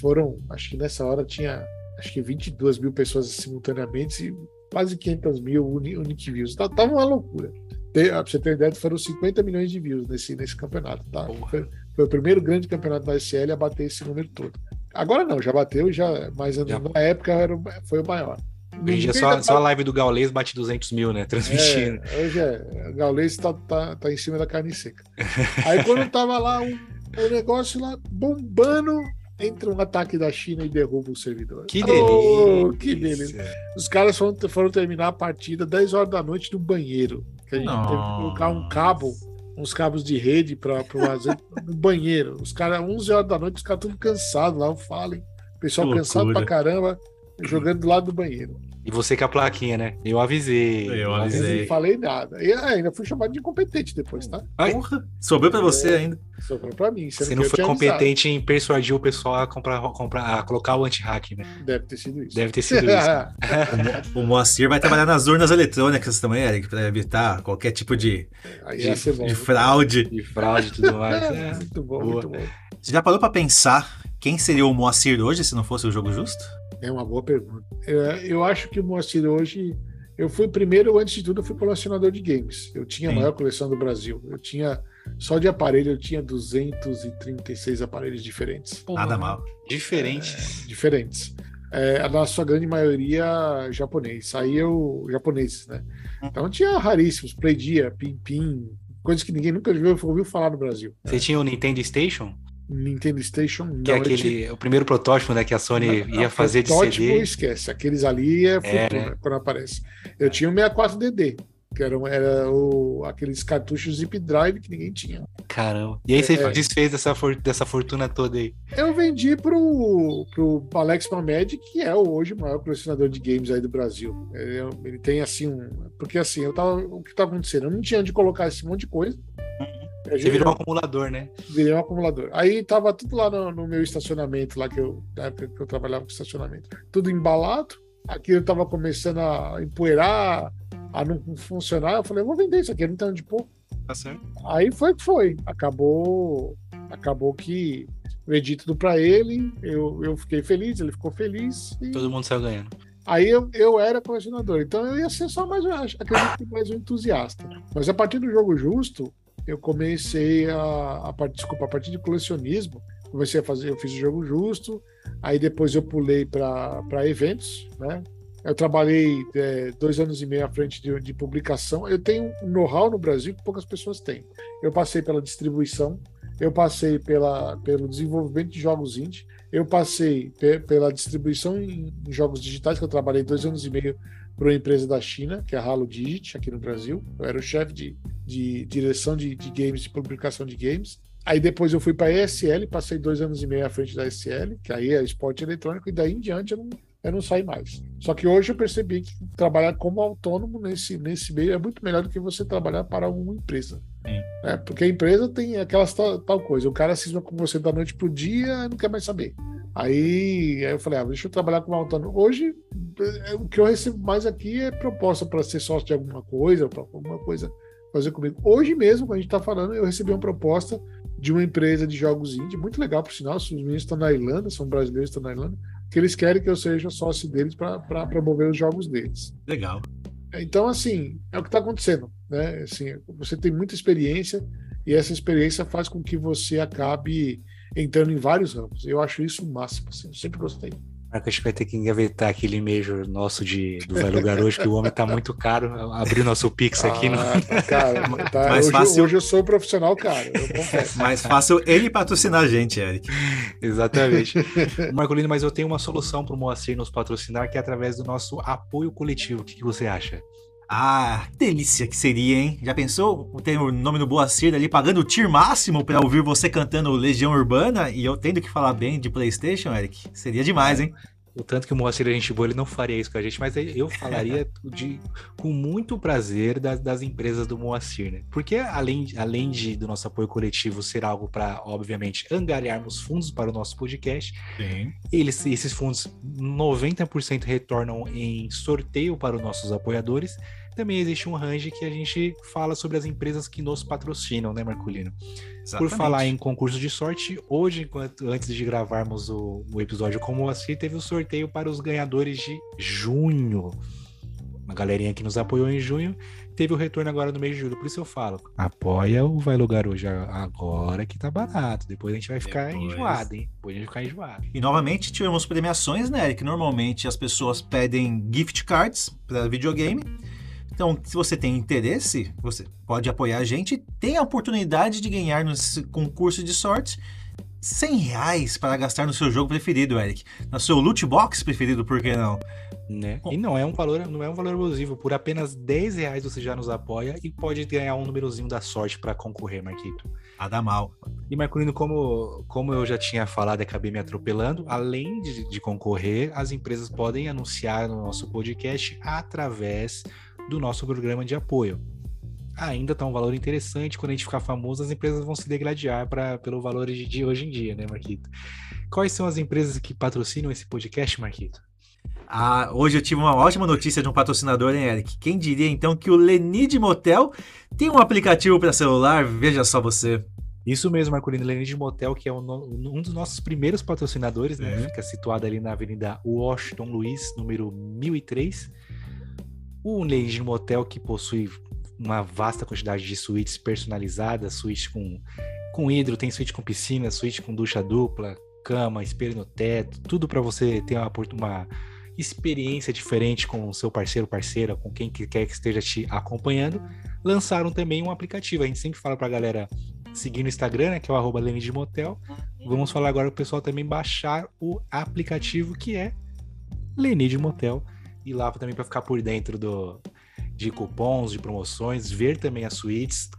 Speaker 3: Foram, acho que nessa hora tinha acho que 22 mil pessoas simultaneamente e quase 500 mil unique views. Tava tá, uma loucura. Pra você ter ideia, foram 50 milhões de views nesse, nesse campeonato. Tá? Foi, foi, o primeiro grande campeonato da SL a bater esse número todo. Agora não, já bateu, já, mas já. na época era, foi o maior.
Speaker 2: Hoje só, só a live do Gaulês bate 200 mil, né? Transmitindo.
Speaker 3: É, hoje é. O Gaulês tá, tá, tá em cima da carne seca. [LAUGHS] Aí quando tava lá o, o negócio lá bombando, entra um ataque da China e derruba o servidor.
Speaker 2: Que delícia! Oh,
Speaker 3: que delícia! Os caras foram, foram terminar a partida 10 horas da noite no banheiro. Que a gente Nossa. teve que colocar um cabo uns cabos de rede para o azeite no banheiro. Os caras, 11 horas da noite, os caras tudo cansados lá, o Fallen. Pessoal cansado pra caramba, jogando do lado do banheiro.
Speaker 2: E você com a plaquinha, né? Eu avisei.
Speaker 1: Eu avisei.
Speaker 3: Eu não falei nada. E ainda fui chamado de incompetente depois, tá?
Speaker 1: Ai, Porra, sobrou pra você é, ainda.
Speaker 3: Sobrou pra mim.
Speaker 2: Você não foi competente avisado. em persuadir o pessoal a, comprar, comprar, a colocar o anti-hack, né?
Speaker 3: Deve ter sido isso.
Speaker 2: Deve ter sido isso. [LAUGHS]
Speaker 1: o, Moacir vai trabalhar nas urnas eletrônicas também, Eric, pra evitar qualquer tipo de, de, bom, de fraude.
Speaker 2: De fraude e tudo mais.
Speaker 3: É. Muito bom, Boa. muito bom.
Speaker 1: Você já parou pra pensar quem seria o Moacir hoje se não fosse o jogo justo?
Speaker 3: É uma boa pergunta. Eu, eu acho que o Moacir hoje. Eu fui primeiro, antes de tudo, eu fui colecionador de games. Eu tinha a maior coleção do Brasil. Eu tinha. Só de aparelho eu tinha 236 aparelhos diferentes.
Speaker 1: Nada mal.
Speaker 2: Diferentes.
Speaker 3: É, diferentes. É, na sua grande maioria japonês. Aí eu. japoneses, né? Hum. Então tinha raríssimos, Playdia, Pim Pim, coisas que ninguém nunca viu, ouviu falar no Brasil.
Speaker 2: Você né? tinha o Nintendo Station?
Speaker 3: Nintendo Station.
Speaker 2: Que é aquele, o primeiro protótipo né, que a Sony não, ia não, fazer de CD.
Speaker 3: esquece, aqueles ali é, é futuro, né? quando aparece. Eu tinha o 64DD, que era, era o, aqueles cartuchos zip drive que ninguém tinha.
Speaker 2: Caramba. E aí você é, desfez dessa, for, dessa fortuna toda aí?
Speaker 3: Eu vendi pro, pro Alex Mamed, que é hoje o maior colecionador de games aí do Brasil. Ele, ele tem assim um. Porque assim, eu tava, o que tá acontecendo? Eu não tinha onde colocar esse monte de coisa.
Speaker 2: Você virou um acumulador, né?
Speaker 3: Virei um acumulador. Aí tava tudo lá no, no, meu estacionamento, lá que eu, na época que eu trabalhava com estacionamento. Tudo embalado. Aqui eu tava começando a empoeirar, a não funcionar. Eu falei, vou vender isso aqui, não tem onde pôr.
Speaker 2: Tá certo.
Speaker 3: Aí foi que foi. Acabou. Acabou que vendi tudo para ele. Eu, eu fiquei feliz, ele ficou feliz.
Speaker 2: E... Todo mundo saiu ganhando.
Speaker 3: Aí eu, eu era colecionador, então eu ia ser só mais, acredito, mais um entusiasta. Mas a partir do jogo justo, eu comecei a, a desculpa, a partir de colecionismo, comecei a fazer, eu fiz o jogo justo, aí depois eu pulei para eventos, né? Eu trabalhei é, dois anos e meio à frente de, de publicação. Eu tenho um know-how no Brasil que poucas pessoas têm. Eu passei pela distribuição, eu passei pela, pelo desenvolvimento de jogos indie, eu passei pela distribuição em jogos digitais, que eu trabalhei dois anos e meio para uma empresa da China, que é a Halo Digit, aqui no Brasil. Eu era o chefe de, de direção de, de games, de publicação de games. Aí depois eu fui para a ESL, passei dois anos e meio à frente da ESL, que aí é esporte eletrônico, e daí em diante eu não, eu não saí mais. Só que hoje eu percebi que trabalhar como autônomo nesse, nesse meio é muito melhor do que você trabalhar para uma empresa. Né? Porque a empresa tem aquelas tal, tal coisa. O cara cisma com você da noite pro dia e não quer mais saber. Aí, aí eu falei, ah, deixa eu trabalhar como autônomo. Hoje, é, o que eu recebo mais aqui é proposta para ser sócio de alguma coisa, para alguma coisa fazer comigo. Hoje mesmo, quando a gente está falando, eu recebi uma proposta de uma empresa de jogos indie, muito legal, por sinal, os meninos estão na Irlanda, são brasileiros, estão na Irlanda, que eles querem que eu seja sócio deles para promover os jogos deles.
Speaker 1: Legal.
Speaker 3: Então, assim, é o que está acontecendo. Né? Assim, você tem muita experiência e essa experiência faz com que você acabe entrando em vários ramos. Eu acho isso o máximo. Assim, eu sempre gostei.
Speaker 2: Marco, a gente vai ter que engavetar aquele e-mail nosso de, do Vai Lugar hoje, que o homem tá muito caro. Abrir nosso Pix aqui.
Speaker 3: Ah, no... Cara, [LAUGHS] tá, Mais hoje, fácil... hoje eu sou profissional caro, eu confesso. [LAUGHS]
Speaker 1: Mais fácil ele patrocinar a gente, Eric. [LAUGHS]
Speaker 2: Exatamente. Marcolino, mas eu tenho uma solução para o Moacir nos patrocinar, que é através do nosso apoio coletivo. O que, que você acha?
Speaker 1: Ah, delícia que seria, hein? Já pensou ter o nome do Boacir ali pagando o tier máximo para ouvir você cantando Legião Urbana e eu tendo que falar bem de PlayStation, Eric? Seria demais, hein?
Speaker 2: O tanto que o Moacir é gente boa, ele não faria isso com a gente, mas eu falaria [LAUGHS] de, com muito prazer das, das empresas do Moacir, né? Porque além, além de, do nosso apoio coletivo ser algo para, obviamente, angariarmos fundos para o nosso podcast, Sim. Eles, esses fundos 90% retornam em sorteio para os nossos apoiadores também existe um range que a gente fala sobre as empresas que nos patrocinam, né, Marculino? Exatamente. Por falar em concurso de sorte, hoje, enquanto, antes de gravarmos o, o episódio como assim, teve o sorteio para os ganhadores de junho. Uma galerinha que nos apoiou em junho teve o retorno agora no mês de julho. Por isso eu falo, apoia o Vai Lugar hoje agora que tá barato. Depois a gente vai ficar Depois... enjoado, hein? Depois a gente vai ficar enjoado.
Speaker 1: E novamente tivemos premiações, né, Que normalmente as pessoas pedem gift cards para videogame. Então, se você tem interesse, você pode apoiar a gente e tem a oportunidade de ganhar nesse concurso de sorte 100 reais para gastar no seu jogo preferido, Eric. No seu loot box preferido, por que não?
Speaker 2: Né? E não é um valor, não é um valor abusivo. Por apenas 10 reais você já nos apoia e pode ganhar um númerozinho da sorte para concorrer, Marquito.
Speaker 1: Nada mal.
Speaker 2: E Marcolino, como, como eu já tinha falado e acabei me atropelando, além de, de concorrer, as empresas podem anunciar no nosso podcast através do nosso programa de apoio. Ainda está um valor interessante, quando a gente ficar famoso, as empresas vão se degladiar pra, pelo valor de, de hoje em dia, né, Marquito? Quais são as empresas que patrocinam esse podcast, Marquito?
Speaker 1: Ah, hoje eu tive uma ótima notícia de um patrocinador, hein, Eric? Quem diria então que o Lenid Motel tem um aplicativo para celular? Veja só você.
Speaker 2: Isso mesmo, Marcolino. Lenid Motel, que é um, um, dos nossos primeiros patrocinadores, né? É. Fica situado ali na Avenida Washington Luiz, número 1003. O Legend Motel, que possui uma vasta quantidade de suítes personalizadas, suítes com, com hidro, tem suíte com piscina, suíte com ducha dupla, cama, espelho no teto, tudo para você ter uma, uma experiência diferente com o seu parceiro, parceira, com quem quer que esteja te acompanhando. Lançaram também um aplicativo. A gente sempre fala para a galera seguir no Instagram, né, que é o arroba Motel. Vamos falar agora para o pessoal também baixar o aplicativo que é Lenid Motel ir lá também para ficar por dentro do, de cupons, de promoções, ver também as suítes.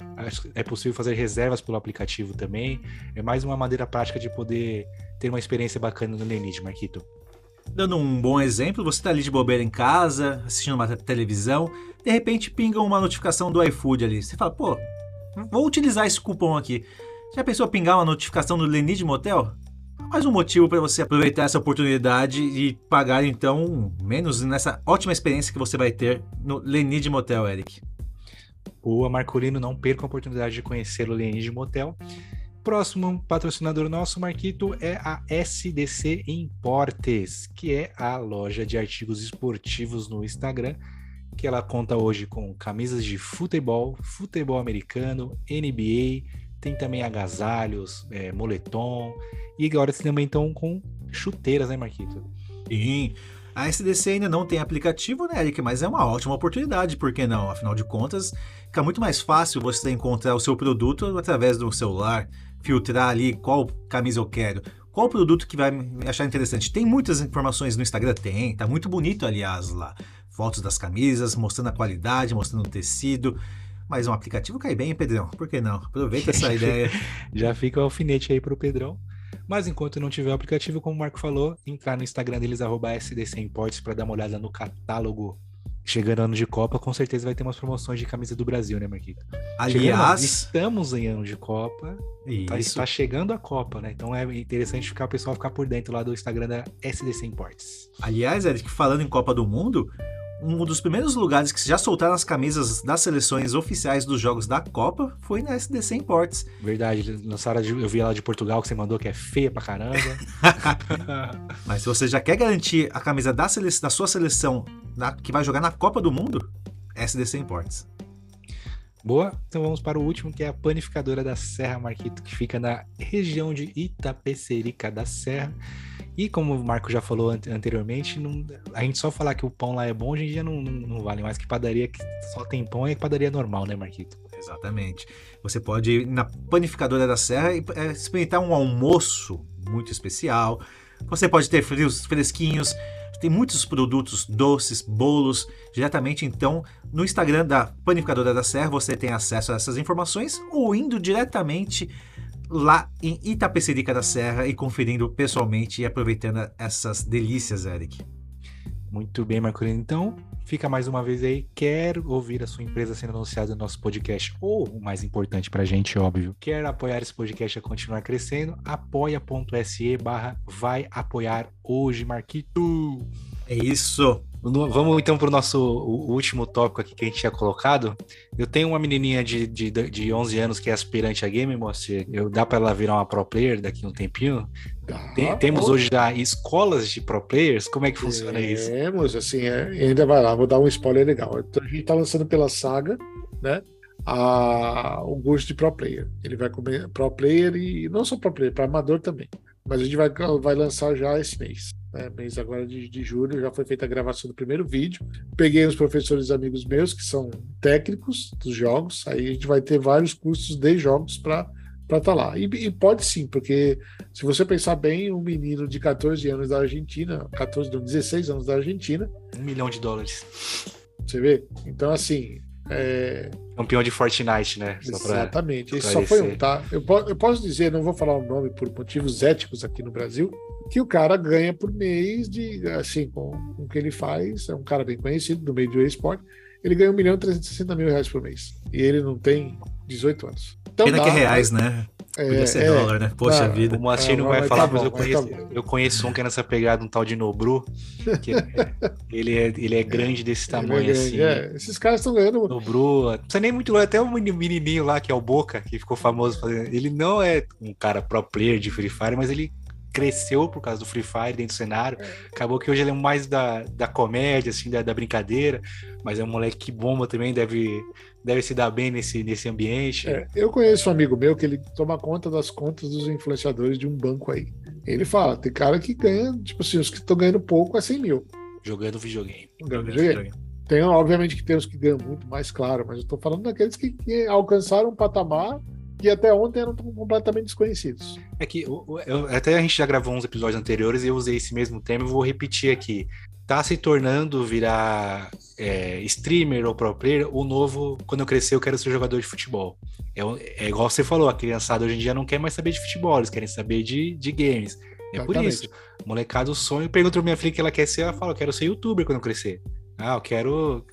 Speaker 2: É possível fazer reservas pelo aplicativo também. É mais uma maneira prática de poder ter uma experiência bacana no Lenid, Marquito.
Speaker 1: Dando um bom exemplo, você está ali de bobeira em casa, assistindo uma televisão, de repente pinga uma notificação do iFood ali. Você fala, pô, vou utilizar esse cupom aqui. Já pensou pingar uma notificação do Lenid Motel? Mais um motivo para você aproveitar essa oportunidade e pagar então menos nessa ótima experiência que você vai ter no Lenid Motel, Eric.
Speaker 2: Boa, Marcolino, não perca a oportunidade de conhecer o Lenid Motel. Próximo patrocinador nosso, Marquito, é a SDC Importes, que é a loja de artigos esportivos no Instagram, que ela conta hoje com camisas de futebol, futebol americano, NBA, tem também agasalhos, é, moletom. E agora também estão com chuteiras, né, Marquito?
Speaker 1: Sim. A SDC ainda não tem aplicativo, né, Eric? Mas é uma ótima oportunidade, por que não? Afinal de contas, fica muito mais fácil você encontrar o seu produto através do celular, filtrar ali qual camisa eu quero, qual produto que vai me achar interessante. Tem muitas informações no Instagram, tem, tá muito bonito, aliás, lá. Fotos das camisas, mostrando a qualidade, mostrando o tecido. Mas um aplicativo cai bem, hein, Pedrão? Por que não? Aproveita essa [LAUGHS] ideia.
Speaker 2: Já fica o alfinete aí pro Pedrão. Mas enquanto não tiver o aplicativo, como o Marco falou, entrar no Instagram deles, arroba SDC Imports, para dar uma olhada no catálogo. Chegando ano de Copa, com certeza vai ter umas promoções de camisa do Brasil, né, Marquito?
Speaker 1: Aliás,
Speaker 2: Chegando, estamos em ano de Copa, tá,
Speaker 1: isso.
Speaker 2: está chegando a Copa, né? Então é interessante ficar o pessoal ficar por dentro lá do Instagram da SDC Imports.
Speaker 1: Aliás, Eric, falando em Copa do Mundo, um dos primeiros lugares que já soltaram as camisas das seleções oficiais dos jogos da Copa foi na SDC Imports.
Speaker 2: Verdade, lançaram, eu vi ela de Portugal que você mandou, que é feia pra caramba. [LAUGHS]
Speaker 1: Mas se você já quer garantir a camisa da, sele... da sua seleção na... que vai jogar na Copa do Mundo, SDC Imports.
Speaker 2: Boa, então vamos para o último, que é a panificadora da Serra Marquito, que fica na região de Itapecerica da Serra. E como o Marco já falou anteriormente, não, a gente só falar que o pão lá é bom, hoje em dia não, não, não vale mais que padaria que só tem pão é padaria normal, né, Marquito?
Speaker 1: Exatamente. Você pode ir na panificadora da Serra e é, experimentar um almoço muito especial. Você pode ter frios fresquinhos, tem muitos produtos doces, bolos, diretamente então no Instagram da Panificadora da Serra você tem acesso a essas informações ou indo diretamente lá em Itapecerica da Serra e conferindo pessoalmente e aproveitando essas delícias, Eric.
Speaker 2: Muito bem, Marcolino. Então, fica mais uma vez aí. Quer ouvir a sua empresa sendo anunciada no nosso podcast? Ou, o mais importante pra gente, óbvio, quer apoiar esse podcast a continuar crescendo? apoia.se barra vai apoiar hoje, Marquito.
Speaker 1: É isso.
Speaker 2: Vamos então para o nosso o último tópico aqui que a gente tinha colocado. Eu tenho uma menininha de, de, de 11 anos que é aspirante a game, moça. Eu dá para ela virar uma pro player daqui a um tempinho? Tem, temos hoje já escolas de pro players? Como é que funciona isso?
Speaker 3: Temos, assim, é, ainda vai lá, vou dar um spoiler legal. Então, a gente está lançando pela Saga, né? A, o curso de pro player. Ele vai comer pro player e não só pro player, para amador também. Mas a gente vai, vai lançar já esse mês. Né? Mês agora de, de julho já foi feita a gravação do primeiro vídeo. Peguei os professores amigos meus que são técnicos dos jogos. Aí a gente vai ter vários cursos de jogos para estar tá lá. E, e, pode sim, porque se você pensar bem, um menino de 14 anos da Argentina, 14, não, 16 anos da Argentina.
Speaker 2: Um milhão de dólares.
Speaker 3: Você vê? Então, assim. É...
Speaker 2: Campeão de Fortnite, né?
Speaker 3: Só Exatamente. Isso só foi um, tá? Eu, eu posso dizer, não vou falar o nome por motivos éticos aqui no Brasil, que o cara ganha por mês de, assim, com, com o que ele faz, é um cara bem conhecido do meio do esporte, ele ganha 1 milhão e 360 mil reais por mês. E ele não tem 18 anos.
Speaker 1: Então Pena dá, que é reais, né? É, Podia ser é, dólar, né? Poxa vida.
Speaker 2: O Moacir não vai falar, tá mas eu, conheço, tá eu conheço um que é nessa pegada, um tal de Nobru. Que é, [LAUGHS] ele, é, ele é grande desse tamanho,
Speaker 3: grande,
Speaker 2: assim.
Speaker 3: É. Esses caras estão ganhando.
Speaker 2: Nobru, não precisa nem muito longe, até o um menininho lá, que é o Boca, que ficou famoso fazendo. Ele não é um cara pro player de Free Fire, mas ele cresceu por causa do Free Fire dentro do cenário. Acabou que hoje ele é mais da, da comédia, assim, da, da brincadeira, mas é um moleque que bomba também, deve, deve se dar bem nesse, nesse ambiente.
Speaker 3: É, eu conheço um amigo meu que ele toma conta das contas dos influenciadores de um banco aí. Ele fala, tem cara que ganha, tipo assim, os que estão ganhando pouco é 100 mil.
Speaker 2: Jogando videogame.
Speaker 3: Jogando videogame. Tem, obviamente, que tem os que ganham muito mais, claro, mas eu tô falando daqueles que, que alcançaram um patamar que até ontem eram completamente desconhecidos.
Speaker 2: É que eu, eu, até a gente já gravou uns episódios anteriores e eu usei esse mesmo tema e vou repetir aqui. Tá se tornando virar é, streamer ou pro player o novo, quando eu crescer eu quero ser jogador de futebol. É, é, igual você falou, a criançada hoje em dia não quer mais saber de futebol, eles querem saber de, de games. É Exatamente. por isso. Molecada, o sonho. Pergunta pra minha filha que ela quer ser, ela fala, eu quero ser youtuber quando eu crescer. Ah, eu quero,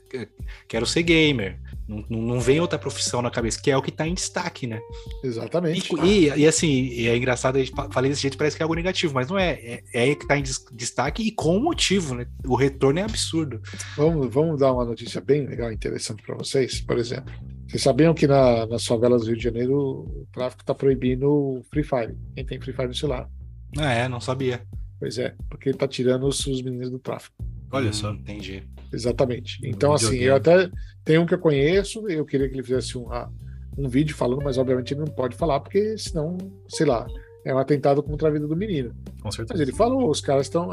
Speaker 2: quero ser gamer. Não, não vem outra profissão na cabeça, que é o que está em destaque, né?
Speaker 3: Exatamente.
Speaker 2: E, e, e assim, é engraçado, a gente falei desse jeito, parece que é algo negativo, mas não é. É, é que está em destaque e com motivo, né? O retorno é absurdo.
Speaker 3: Vamos, vamos dar uma notícia bem legal, interessante para vocês, por exemplo. Vocês sabiam que na, nas favelas do Rio de Janeiro o tráfico está proibindo Free Fire? Quem tem Free Fire no celular?
Speaker 2: Ah, é, não sabia.
Speaker 3: Pois é, porque ele está tirando os, os meninos do tráfico.
Speaker 2: Olha hum, só, entendi.
Speaker 3: Exatamente. Então, assim, eu até tenho um que eu conheço, eu queria que ele fizesse um, um vídeo falando, mas obviamente ele não pode falar, porque senão, sei lá, é um atentado contra a vida do menino.
Speaker 1: Com certeza.
Speaker 3: Mas ele falou, os caras estão,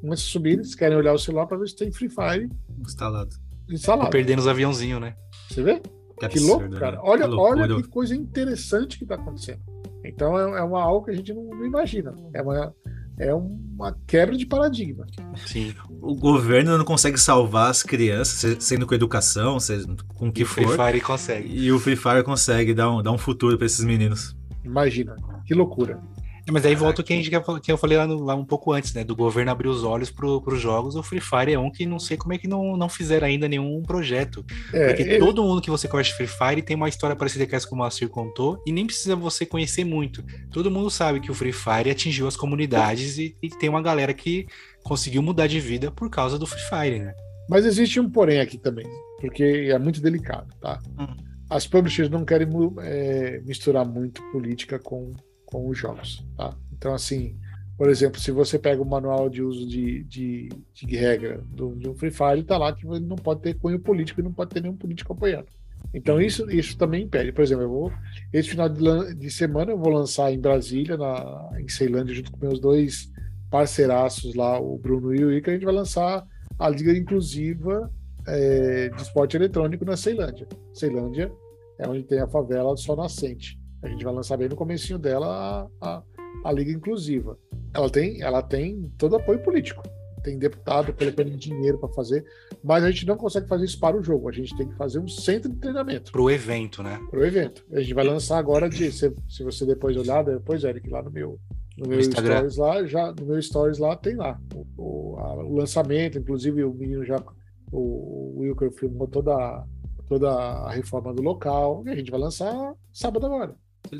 Speaker 3: começa a subir, eles querem olhar o celular para ver se tem Free Fire
Speaker 1: Instalado.
Speaker 2: Tô
Speaker 3: instalado.
Speaker 2: perdendo os aviãozinhos, né?
Speaker 3: Você vê? Que
Speaker 1: absurdo,
Speaker 3: louco,
Speaker 1: né?
Speaker 3: cara. Olha,
Speaker 1: Que loucura.
Speaker 3: olha que coisa interessante que está acontecendo. Então é, é uma algo que a gente não, não imagina. É uma, é uma quebra de paradigma.
Speaker 2: Sim.
Speaker 1: O governo não consegue salvar as crianças, se- sendo com educação, seja com o que
Speaker 2: E o Free
Speaker 1: for.
Speaker 2: Fire consegue.
Speaker 1: E o Free Fire consegue dar um, dar um futuro pra esses meninos.
Speaker 3: Imagina. Que loucura.
Speaker 2: É, Mas aí volta o que, a gente, que eu falei lá, no- lá um pouco antes, né? Do governo abrir os olhos para os jogos. O Free Fire é um que não sei como é que não, não fizeram ainda nenhum projeto.
Speaker 3: É,
Speaker 2: Porque
Speaker 3: ele-
Speaker 2: todo mundo que você conhece Free Fire tem uma história parecida com essa que o Master contou, e nem precisa você conhecer muito. Todo mundo sabe que o Free Fire atingiu as comunidades e, e tem uma galera que conseguiu mudar de vida por causa do Free Fire, né?
Speaker 3: Mas existe um porém aqui também, porque é muito delicado, tá?
Speaker 1: Hum.
Speaker 3: As publishers não querem é, misturar muito política com, com os jogos, tá? Então, assim, por exemplo, se você pega o manual de uso de, de, de regra do, de um Free Fire, tá lá que não pode ter cunho político e não pode ter nenhum político apoiando. Então, isso, isso também impede. Por exemplo, eu vou, esse final de, de semana eu vou lançar em Brasília, na, em Ceilândia, junto com meus dois parceiraços lá, o Bruno e o Ica, a gente vai lançar a Liga Inclusiva é, de Esporte Eletrônico na Ceilândia. Ceilândia é onde tem a favela do Sol Nascente. A gente vai lançar bem no comecinho dela a, a, a Liga Inclusiva. Ela tem, ela tem todo apoio político. Tem deputado colocando dinheiro para fazer, mas a gente não consegue fazer isso para o jogo. A gente tem que fazer um centro de treinamento
Speaker 2: Pro evento, né?
Speaker 3: para o evento. A gente vai lançar agora de, se, se você depois olhar, depois Eric lá no meu no meu
Speaker 2: Instagram.
Speaker 3: stories lá, já no meu stories lá tem lá o, o, a- o lançamento, inclusive o menino já o, o Wilker filmou toda toda a reforma do local e a gente vai lançar sábado agora.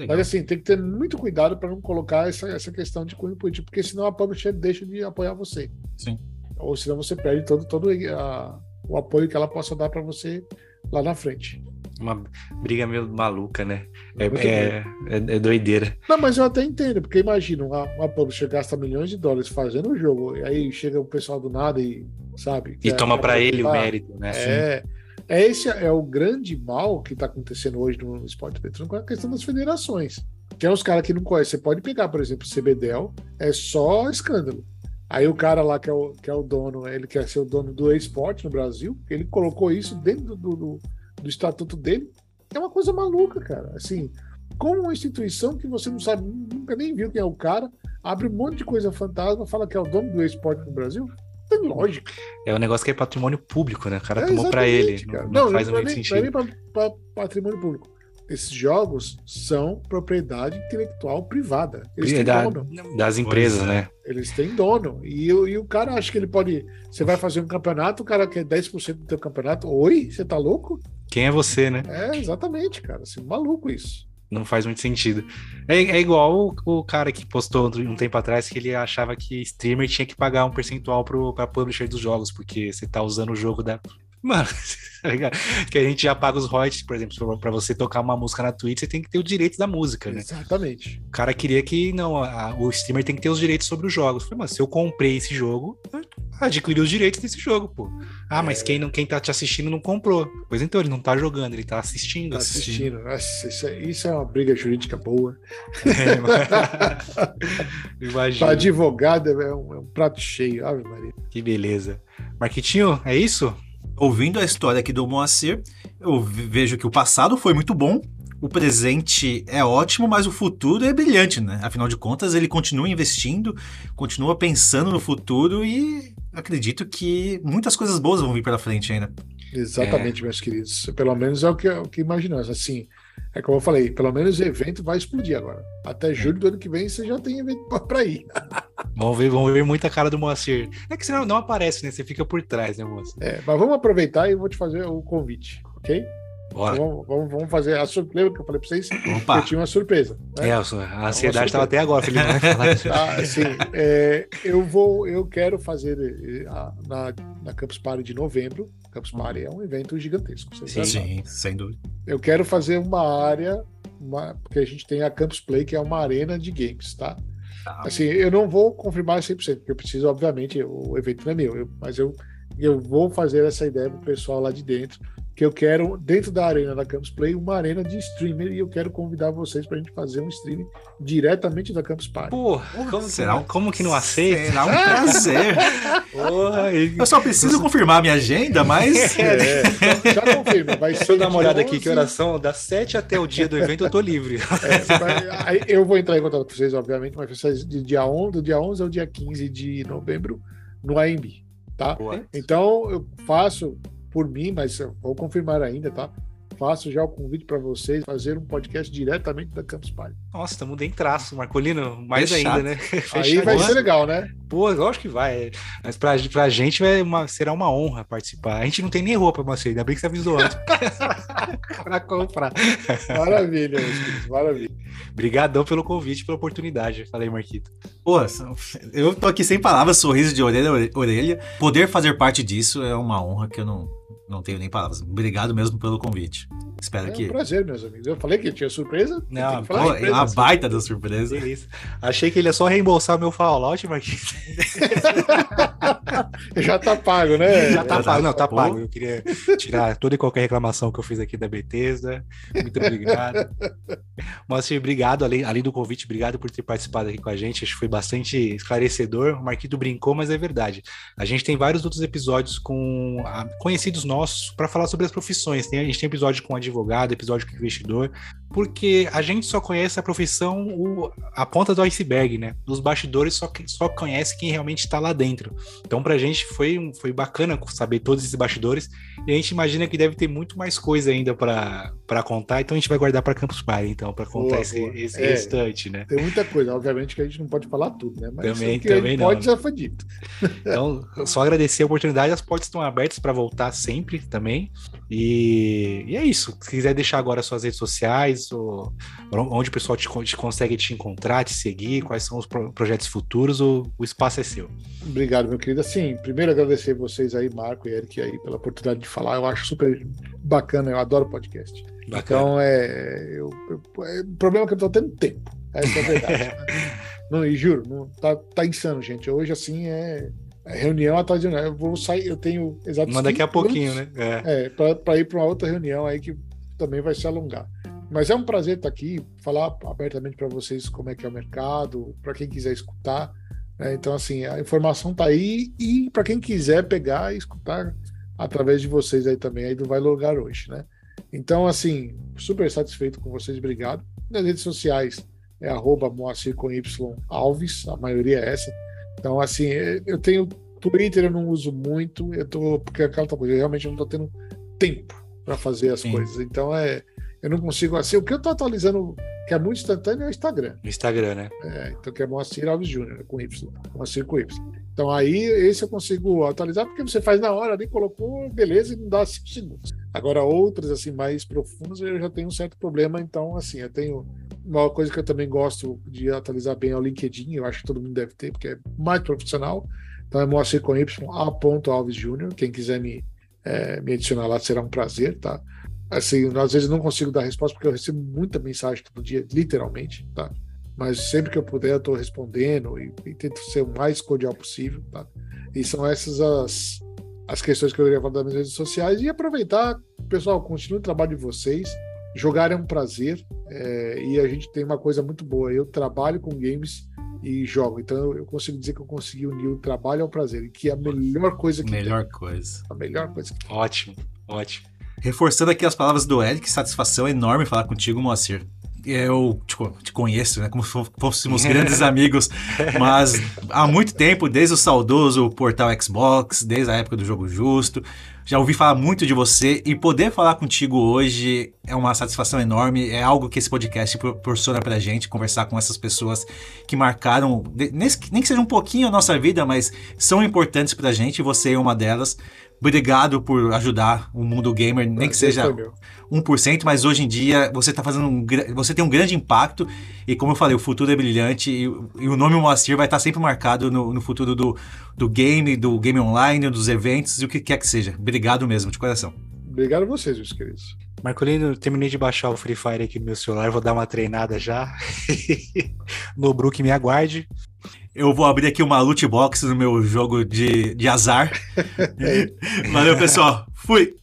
Speaker 3: Mas assim, tem que ter muito cuidado para não colocar essa, essa questão de cunho político, porque senão a publisher deixa de apoiar você.
Speaker 1: Sim.
Speaker 3: Ou senão você perde todo, todo a- o apoio que ela possa dar para você lá na frente.
Speaker 2: Uma briga meio maluca, né? É, é, é, é doideira.
Speaker 3: Não, mas eu até entendo, porque imagina, uma, uma publisher gasta milhões de dólares fazendo o jogo, e aí chega o pessoal do nada e, sabe?
Speaker 2: E toma pra ele o mérito, né?
Speaker 3: É, é esse é o grande mal que está acontecendo hoje no esporte eletrônico, é a questão das federações. Que é os caras que não conhecem. Você pode pegar, por exemplo, o CBDEL, é só escândalo. Aí o cara lá que é o, que é o dono, ele quer ser o dono do esporte no Brasil, ele colocou isso dentro do, do, do estatuto dele. É uma coisa maluca, cara. Assim, como uma instituição que você não sabe, nunca nem viu quem é o cara, abre um monte de coisa fantasma, fala que é o dono do esporte no Brasil. Não tem lógica.
Speaker 2: É um negócio que é patrimônio público, né? O cara
Speaker 3: É,
Speaker 2: tomou pra ele.
Speaker 3: cara.
Speaker 2: Não, não faz
Speaker 3: é
Speaker 2: muito
Speaker 3: nem,
Speaker 2: sentido.
Speaker 3: Não é nem para patrimônio público. Esses jogos são propriedade intelectual privada. Eles têm
Speaker 2: da-
Speaker 3: dono.
Speaker 2: das empresas,
Speaker 1: Pois é.
Speaker 2: né?
Speaker 3: Eles têm dono. E, o- e o cara acha que ele pode. Você vai fazer um campeonato, o cara quer 10% do teu campeonato. Oi? Você tá louco?
Speaker 2: Quem é você, né?
Speaker 3: É, exatamente, cara. Assim, maluco isso.
Speaker 2: Não faz muito sentido. É, é igual o, o cara que postou um tempo atrás que ele achava que streamer tinha que pagar um percentual pro, pra publisher dos jogos, porque você tá usando o jogo da. Mano, [LAUGHS] tá que a gente já paga os royalties, por exemplo, pra- pra você tocar uma música na Twitch, você tem que ter o direito da música, né?
Speaker 3: Exatamente.
Speaker 2: O cara queria que não, a- o streamer tem que ter os direitos sobre os jogos. Eu falei, mas se eu comprei esse jogo, adquiri os direitos desse jogo, pô. Ah, mas quem, não, quem tá te assistindo não comprou. Pois então, ele não tá jogando, ele tá assistindo.
Speaker 3: Tá assistindo. Nossa, isso, é, isso é uma briga jurídica boa. [LAUGHS]
Speaker 2: É, mas- [LAUGHS]
Speaker 3: Para
Speaker 2: Imagina.
Speaker 3: advogado é um, é um prato cheio. Ave Maria.
Speaker 2: Que beleza. Marquitinho, é isso?
Speaker 1: Ouvindo a história aqui do Moacir, eu ve- vejo que o passado foi muito bom, o presente é ótimo, mas o futuro é brilhante, né? Afinal de contas, ele continua investindo, continua pensando no futuro e acredito que muitas coisas boas vão vir pela frente ainda.
Speaker 3: Exatamente, meus queridos. Pelo menos é o que, o que imaginamos. Assim, é como eu falei, pelo menos o evento vai explodir agora. Até julho do ano que vem você já tem evento para ir. [LAUGHS]
Speaker 2: Vamos ver, vamos ver muita cara do Moacir. É que você não, não aparece, né? Você fica por trás, né, moço?
Speaker 3: É, mas vamos aproveitar e eu vou te fazer o convite, ok?
Speaker 2: Bora.
Speaker 3: Então, vamos, vamos, fazer a surpresa que eu falei para vocês.
Speaker 1: Opa!
Speaker 3: Eu tinha uma surpresa. né?
Speaker 2: É, a ansiedade estava até agora, Felipe. Falar.
Speaker 3: Tá, assim, [LAUGHS] é, eu vou, eu quero fazer eh, a- na, na Campus Party de novembro. Campus Party é um evento gigantesco.
Speaker 2: Sim.
Speaker 1: Sim, sem dúvida.
Speaker 3: Eu quero fazer uma área, uma- porque a gente tem a Campus Play, que é uma arena de games, tá?
Speaker 1: Tá.
Speaker 3: Assim, eu não vou confirmar 100%, porque eu preciso, obviamente, o evento não é meu, eu- mas eu, eu vou fazer essa ideia pro pessoal lá de dentro que eu quero, dentro da arena da Campus Play, uma arena de streamer e eu quero convidar vocês para a gente fazer um stream diretamente da Campus Party.
Speaker 2: Pô, como, será, como que não aceita?
Speaker 1: Será um [LAUGHS] prazer. Porra, eu só preciso confirmar minha agenda, mas. [LAUGHS] [LAUGHS]
Speaker 3: É, já confirma. Vai ser
Speaker 2: Deixa eu dar uma olhada 11... aqui, que oração, das 7 até o dia do evento eu tô livre.
Speaker 3: É, vai, eu vou entrar em contato com vocês, obviamente, mas de dia 11, do dia 11 ao dia 15 de novembro no AMB, tá? Boa. Então eu faço por mim, mas vou confirmar ainda, tá? Faço já o convite para vocês fazer um podcast diretamente da Campus Party.
Speaker 2: Nossa, estamos em traço, Marcolino, mais Fechado. ainda, né? [LAUGHS]
Speaker 3: Aí vai ser legal, né?
Speaker 2: Pô, lógico que vai. Mas pra, pra gente vai uma, será uma honra participar. A gente não tem nem roupa, Marcelo, ainda bem que você avisou antes. [LAUGHS] para comprar.
Speaker 3: Maravilha, maravilha.
Speaker 2: Obrigadão pelo convite, pela oportunidade. Falei, Marquito.
Speaker 1: Pô, eu tô aqui sem palavras, sorriso de orelha a orelha. Poder fazer parte disso é uma honra que eu não, não tenho nem palavras. Obrigado mesmo pelo convite. Espero
Speaker 3: é
Speaker 1: que.
Speaker 3: É um prazer, meus amigos. Eu falei que tinha surpresa.
Speaker 1: Não, pô, surpresa, é uma baita da surpresa.
Speaker 2: Isso. Achei que ele ia só reembolsar meu Fallout, Marquinhos. [LAUGHS]
Speaker 3: Já tá pago, né?
Speaker 2: Já tá, Já pago. Não, tá pago. Eu queria tirar toda e qualquer reclamação que eu fiz aqui da Bethesda. Muito obrigado. Mas, obrigado, além, além do convite, obrigado por ter participado aqui com a gente. Acho que foi bastante esclarecedor. O Marquito brincou, mas é verdade. A gente tem vários outros episódios com conhecidos nossos para falar sobre as profissões. Tem, a gente tem episódio com advogado, episódio com investidor, porque a gente só conhece a profissão, o, a ponta do iceberg, né? Dos bastidores só, só conhece quem realmente está lá dentro. Então, pra gente foi, foi bacana saber todos esses bastidores e a gente imagina que deve ter muito mais coisa ainda para contar, então a gente vai guardar para Campus Party, então, para contar boa, esse, boa. esse é, restante, né?
Speaker 3: Tem muita coisa, obviamente que a gente não pode falar tudo, né?
Speaker 2: Mas também, também não.
Speaker 3: Pode, já foi dito. [LAUGHS]
Speaker 2: Então, só agradecer a oportunidade, as portas estão abertas para voltar sempre também. E, e, é isso. Se quiser deixar agora suas redes sociais, onde o pessoal te, te, consegue te encontrar, te seguir, quais são os pro, projetos futuros, o, o, espaço é seu.
Speaker 3: Obrigado, meu querido. Assim, primeiro agradecer vocês aí, Marco e Eric, aí, pela oportunidade de falar. Eu acho super bacana, eu adoro podcast. Bacana. Então, é, eu, eu, é, o problema é que eu tô tendo tempo. Essa é a verdade. [LAUGHS] não, e juro, não, tá, tá insano, gente. Hoje, assim, é reunião atrás de reunião. Eu vou sair, eu tenho
Speaker 2: exatamente. Mas daqui a pouquinho, né?
Speaker 3: É, é para ir para uma outra reunião aí que também vai se alongar. Mas é um prazer estar aqui, falar abertamente para vocês como é que é o mercado, para quem quiser escutar. Né? Então, assim, a informação está aí e para quem quiser pegar e escutar através de vocês aí também, aí do Vai Lugar hoje, né? Então, assim, super satisfeito com vocês, obrigado. Nas redes sociais é arroba Moacir com Y Alves, a maioria é essa. Então, assim, eu tenho Twitter, eu não uso muito, eu tô, porque é aquela coisa, eu realmente não estou tendo tempo para fazer as Sim. coisas. Então, é, eu não consigo, assim, o que eu estou atualizando, que é muito instantâneo, é o Instagram.
Speaker 2: Instagram, né?
Speaker 3: É, então, que é Moacir Alves Júnior, com Y, Moacir com Y. Então, aí, esse eu consigo atualizar, porque você faz na hora, ali colocou, beleza, e não dá cinco segundos. Agora, outras, assim, mais profundas, eu já tenho um certo problema, então, assim, eu tenho uma coisa que eu também gosto de atualizar bem é o LinkedIn, eu acho que todo mundo deve ter, porque é mais profissional. Então é Moacir com Y, A. Alves Júnior. Quem quiser me, é, me adicionar lá será um prazer, tá? Assim, às vezes não consigo dar resposta porque eu recebo muita mensagem todo dia, literalmente, tá? Mas sempre que eu puder eu estou respondendo e, e, tento ser o mais cordial possível, tá? E são essas as, as questões que eu queria falar das minhas redes sociais e aproveitar, pessoal, continue o trabalho de vocês. Jogar é um prazer é, e a gente tem uma coisa muito boa. Eu trabalho com games e jogo, então eu consigo dizer que eu consegui unir o trabalho ao prazer, e que é a melhor coisa que
Speaker 1: melhor
Speaker 3: tem.
Speaker 1: coisa.
Speaker 3: A melhor coisa que
Speaker 2: tem. Ótimo, ótimo.
Speaker 1: Reforçando aqui as palavras do Eric, satisfação enorme falar contigo, Moacir eu te, te, conheço, né? Como se fôssemos [LAUGHS] grandes amigos, mas há muito tempo, desde o saudoso portal Xbox, desde a época do Jogo Justo, já ouvi falar muito de você e poder falar contigo hoje é uma satisfação enorme. É algo que esse podcast proporciona pra gente, conversar com essas pessoas que marcaram, nem que seja um pouquinho a nossa vida, mas são importantes pra gente e você é uma delas. Obrigado por ajudar o mundo gamer, nem que seja 1%, mas hoje em dia você tá fazendo um, você tem um grande impacto e como eu falei, o futuro é brilhante e, e o nome Moacir vai estar tá sempre marcado no, no, futuro do, do game, do game online, dos eventos e o que quer que seja. Obrigado mesmo, de coração.
Speaker 3: Obrigado a vocês, meus queridos.
Speaker 2: Marcolino, terminei de baixar o Free Fire aqui no meu celular, vou dar uma treinada já. [LAUGHS] no Brook me aguarde.
Speaker 1: Eu vou abrir aqui uma loot box no meu jogo de, de azar. [LAUGHS] Valeu, pessoal. Fui!